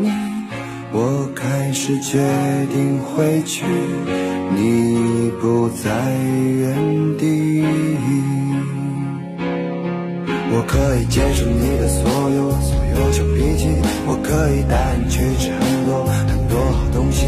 你，我开始决定回去，你不在原地。我可以接受你的所有所有小脾气，我可以带你去吃很多很多好东西，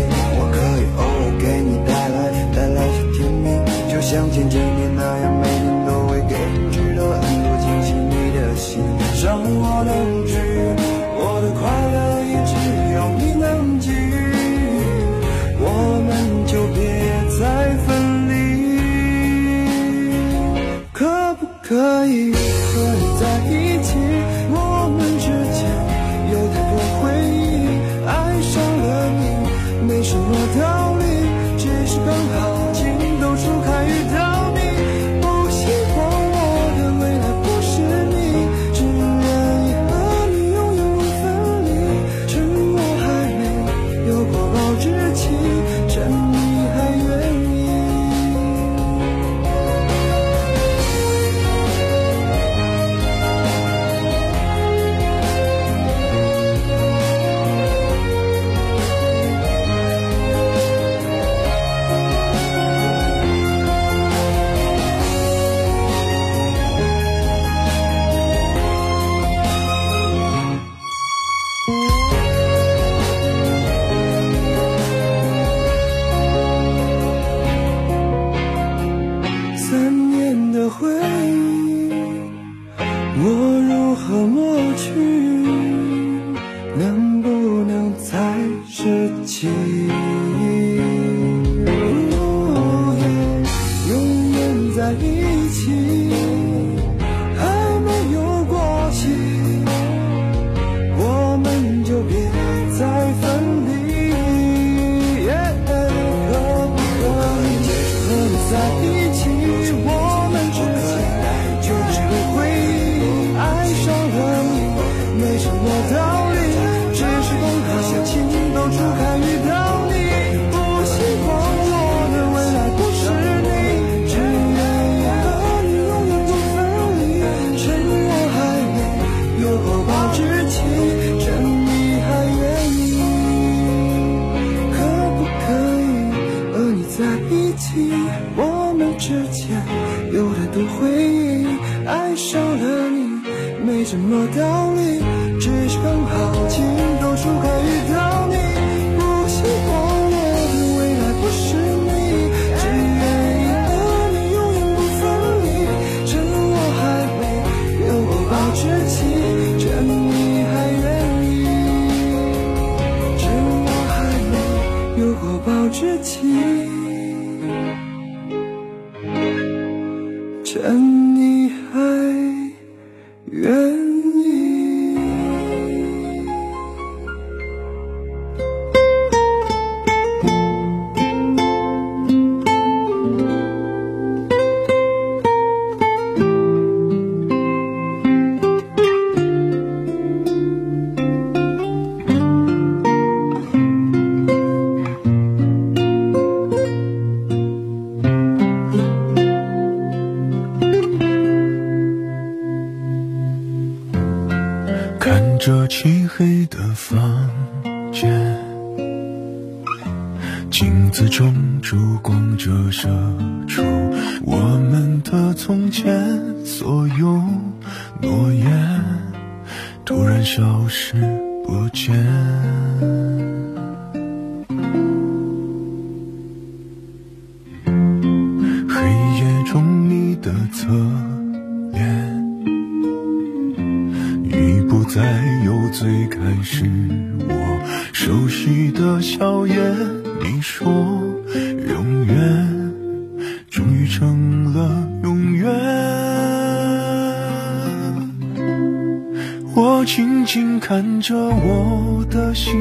静静看着我的心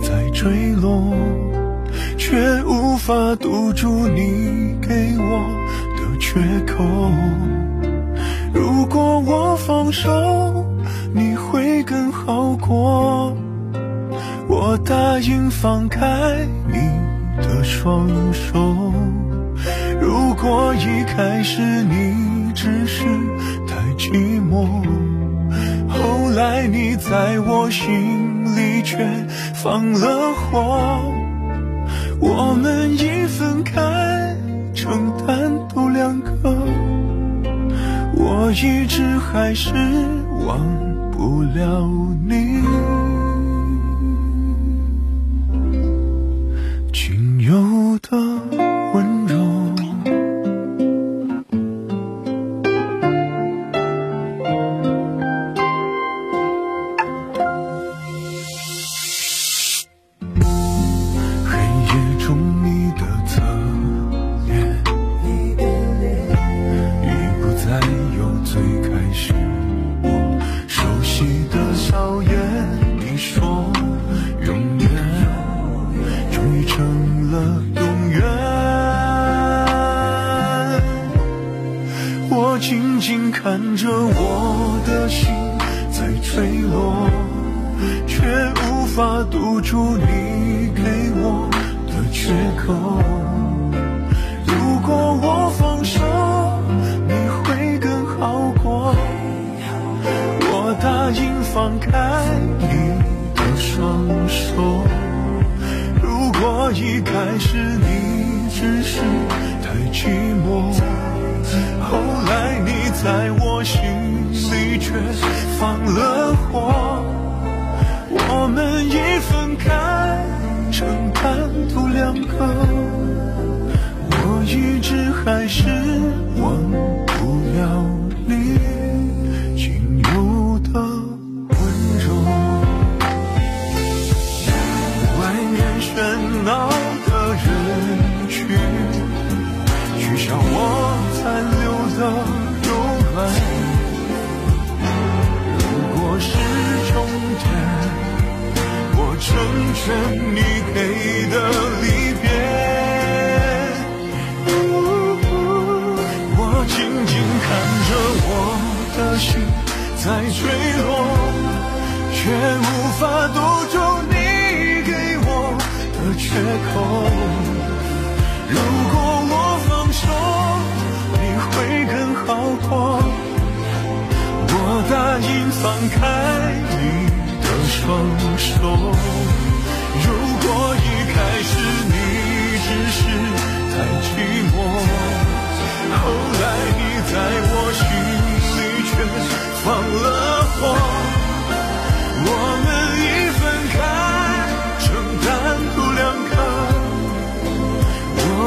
在坠落却无法堵住你给我的缺口。如果我放手你会更好过。我答应放开你的双手。如果一开始你只是太寂寞。爱你在我心里，却放了火。我们一分开，成单独两个。我一直还是忘不了你。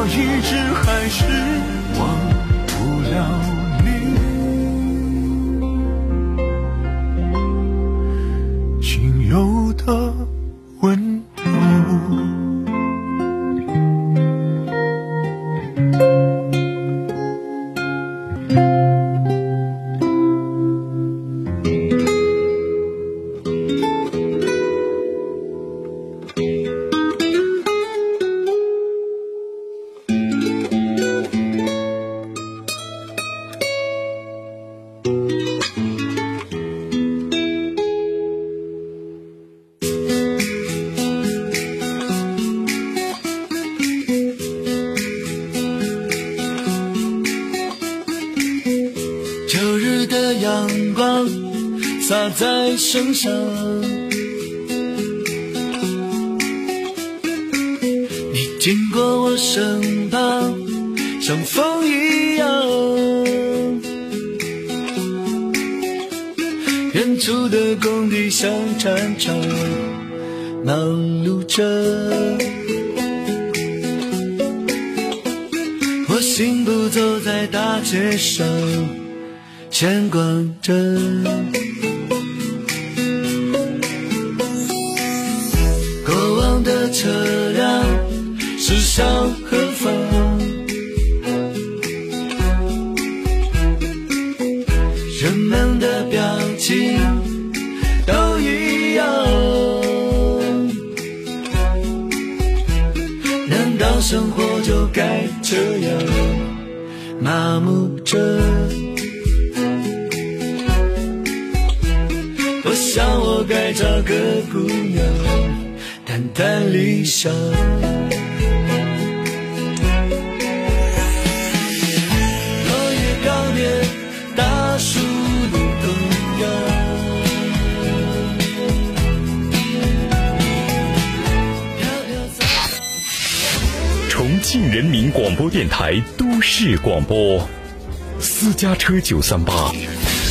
我一直还是忘不了。九三八，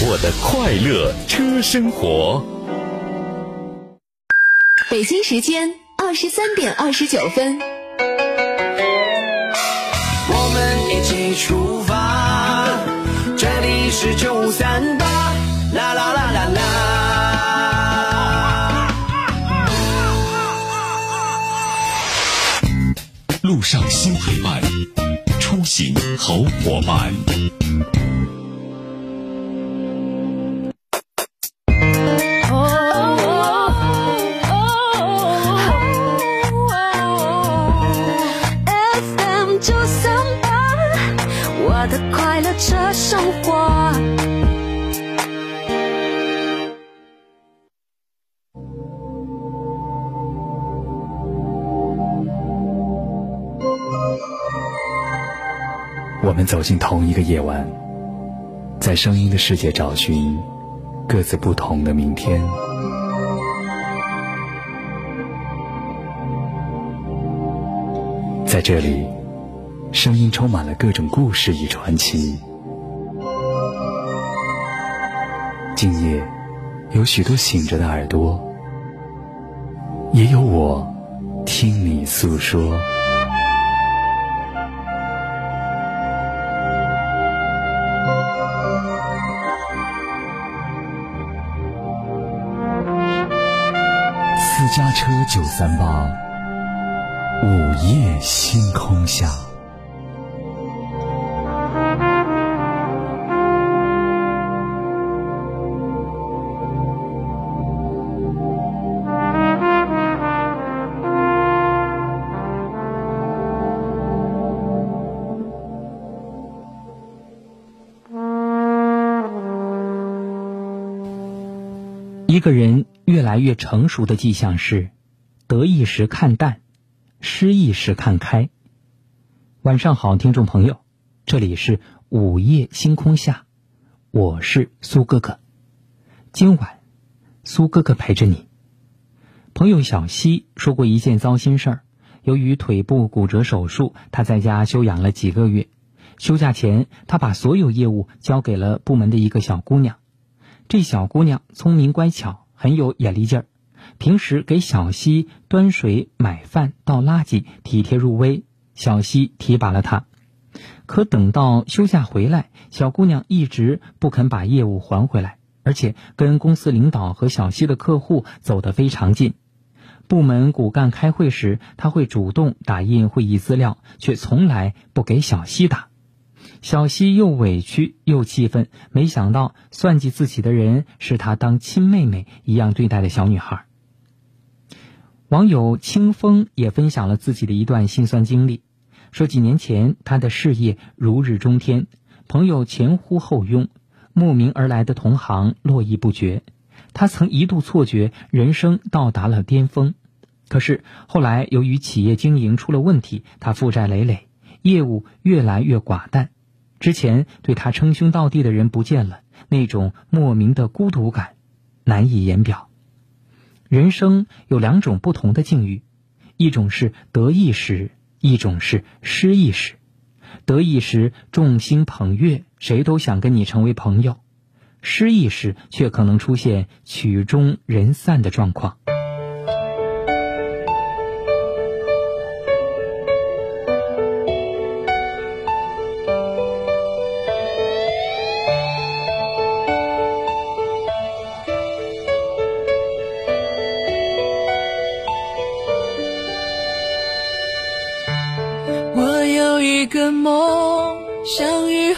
我的快乐车生活。北京时间二十三点二十九分。我们一起出发，这里是九三八，啦啦啦啦啦。路上新陪伴，出行好伙伴。声音的世界找寻各自不同的明天。在这里，声音充满了各种故事与传奇。今夜，有许多醒着的耳朵，也有我听你诉说。家车九三八，午夜星空下。来越成熟的迹象是，得意时看淡，失意时看开。晚上好，听众朋友，这里是午夜星空下，我是苏哥哥。今晚，苏哥哥陪着你。朋友小西说过一件糟心事儿，由于腿部骨折手术，他在家休养了几个月。休假前，他把所有业务交给了部门的一个小姑娘。这小姑娘聪明乖巧，很有眼力劲儿，平时给小西端水、买饭、倒垃圾，体贴入微。小西提拔了她。可等到休假回来，小姑娘一直不肯把业务还回来，而且跟公司领导和小西的客户走得非常近。部门骨干开会时，她会主动打印会议资料，却从来不给小西打。小西又委屈又气愤，没想到算计自己的人是她当亲妹妹一样对待的小女孩。网友清风也分享了自己的一段心酸经历，说几年前他的事业如日中天，朋友前呼后拥，慕名而来的同行络绎不绝，他曾一度错觉人生到达了巅峰。可是后来由于企业经营出了问题，他负债累累，业务越来越寡淡。之前对他称兄道弟的人不见了，那种莫名的孤独感难以言表。人生有两种不同的境遇，一种是得意时，一种是失意时。得意时众星捧月，谁都想跟你成为朋友；失意时却可能出现曲终人散的状况。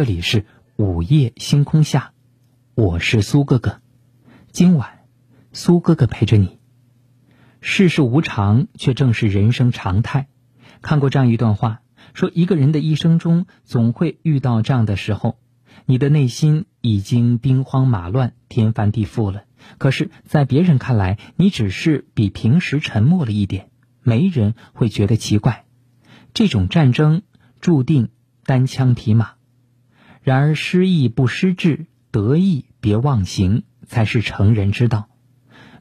这里是午夜星空下，我是苏哥哥。今晚，苏哥哥陪着你。世事无常，却正是人生常态。看过这样一段话，说一个人的一生中，总会遇到这样的时候，你的内心已经兵荒马乱、天翻地覆了。可是，在别人看来，你只是比平时沉默了一点，没人会觉得奇怪。这种战争注定。单枪匹马，然而失意不失志，得意别忘形，才是成人之道。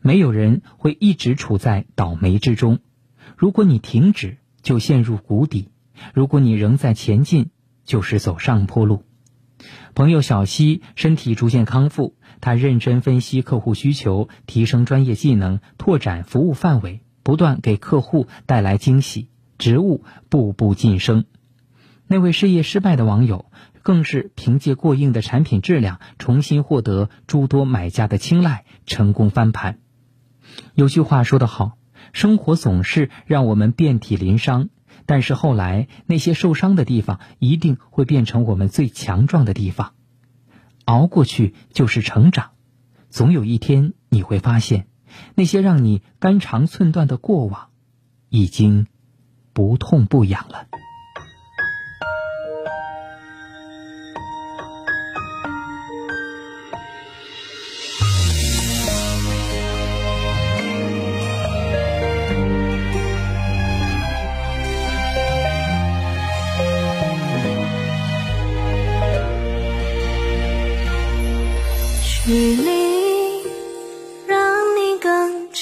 没有人会一直处在倒霉之中。如果你停止，就陷入谷底；如果你仍在前进，就是走上坡路。朋友小西身体逐渐康复，他认真分析客户需求，提升专业技能，拓展服务范围，不断给客户带来惊喜，职务步步晋升。那位事业失败的网友，更是凭借过硬的产品质量，重新获得诸多买家的青睐，成功翻盘。有句话说得好：“生活总是让我们遍体鳞伤，但是后来那些受伤的地方一定会变成我们最强壮的地方。熬过去就是成长，总有一天你会发现，那些让你肝肠寸断的过往，已经不痛不痒了。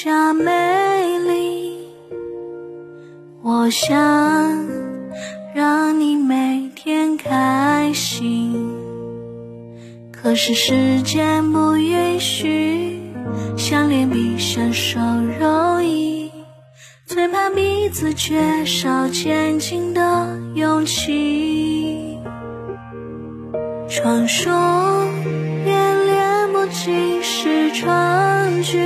更加美丽，我想让你每天开心。可是时间不允许，想连比伸手容易，最怕彼此缺少前进的勇气。传说。尽是川剧，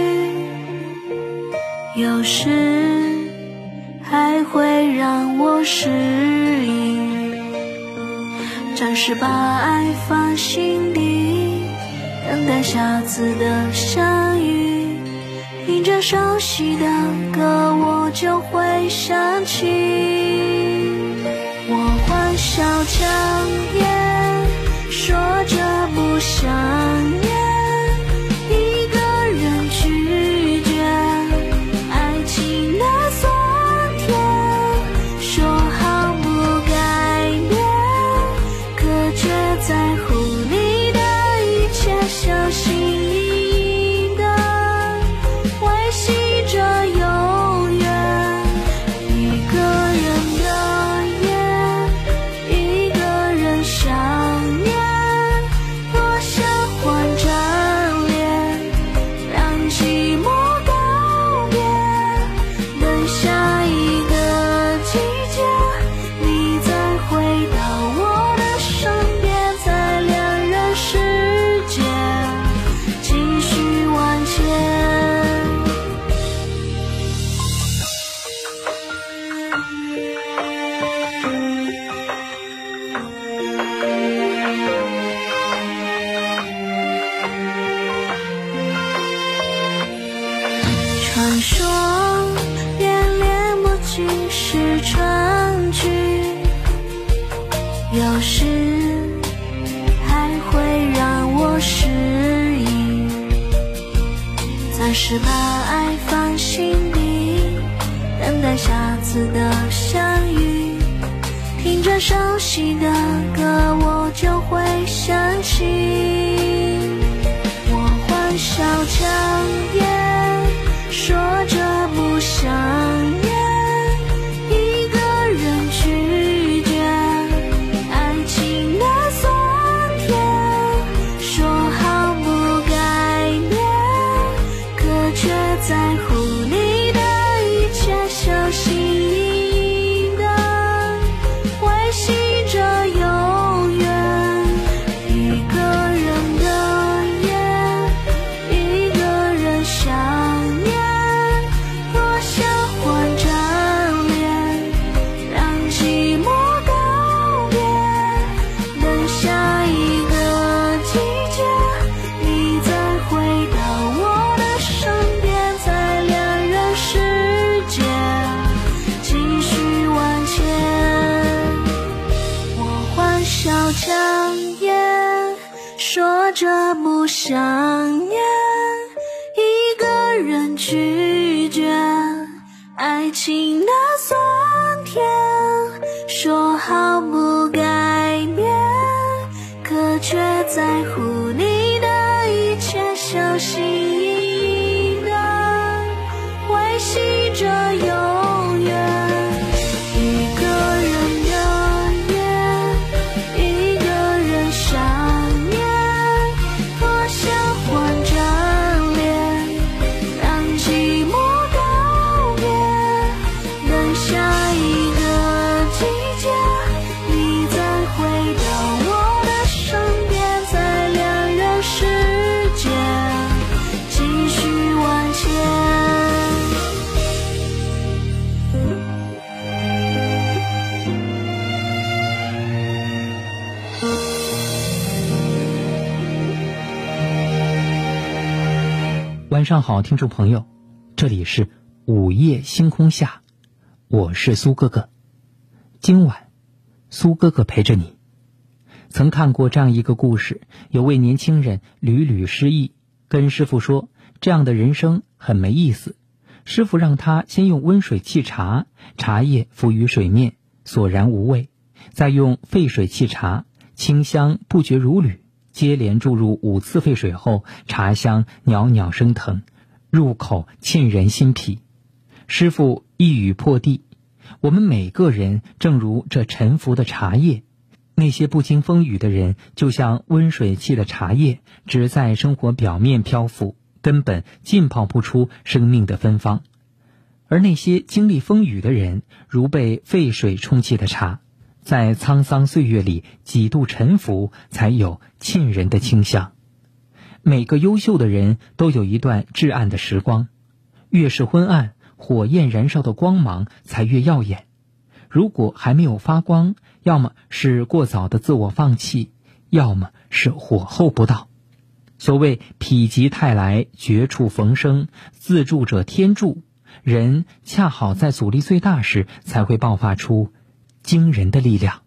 有时还会让我失忆。暂时把爱放心底，等待下次的相遇。听着熟悉的歌，我就会想起。我欢笑强颜，说着不想只。是把爱放心底，等待下次的相遇。听着熟悉的歌，我就会想起。我欢笑强颜，说着不想。想上好，听众朋友，这里是午夜星空下，我是苏哥哥。今晚，苏哥哥陪着你。曾看过这样一个故事，有位年轻人屡屡失意，跟师傅说这样的人生很没意思。师傅让他先用温水沏茶，茶叶浮于水面，索然无味；再用沸水沏茶，清香不绝如缕。接连注入五次沸水后，茶香袅袅升腾，入口沁人心脾。师傅一语破地：我们每个人正如这沉浮的茶叶，那些不经风雨的人，就像温水沏的茶叶，只在生活表面漂浮，根本浸泡不出生命的芬芳；而那些经历风雨的人，如被沸水冲沏的茶。在沧桑岁月里几度沉浮，才有沁人的清香。每个优秀的人都有一段至暗的时光，越是昏暗，火焰燃烧的光芒才越耀眼。如果还没有发光，要么是过早的自我放弃，要么是火候不到。所谓否极泰来，绝处逢生，自助者天助。人恰好在阻力最大时，才会爆发出。惊人的力量。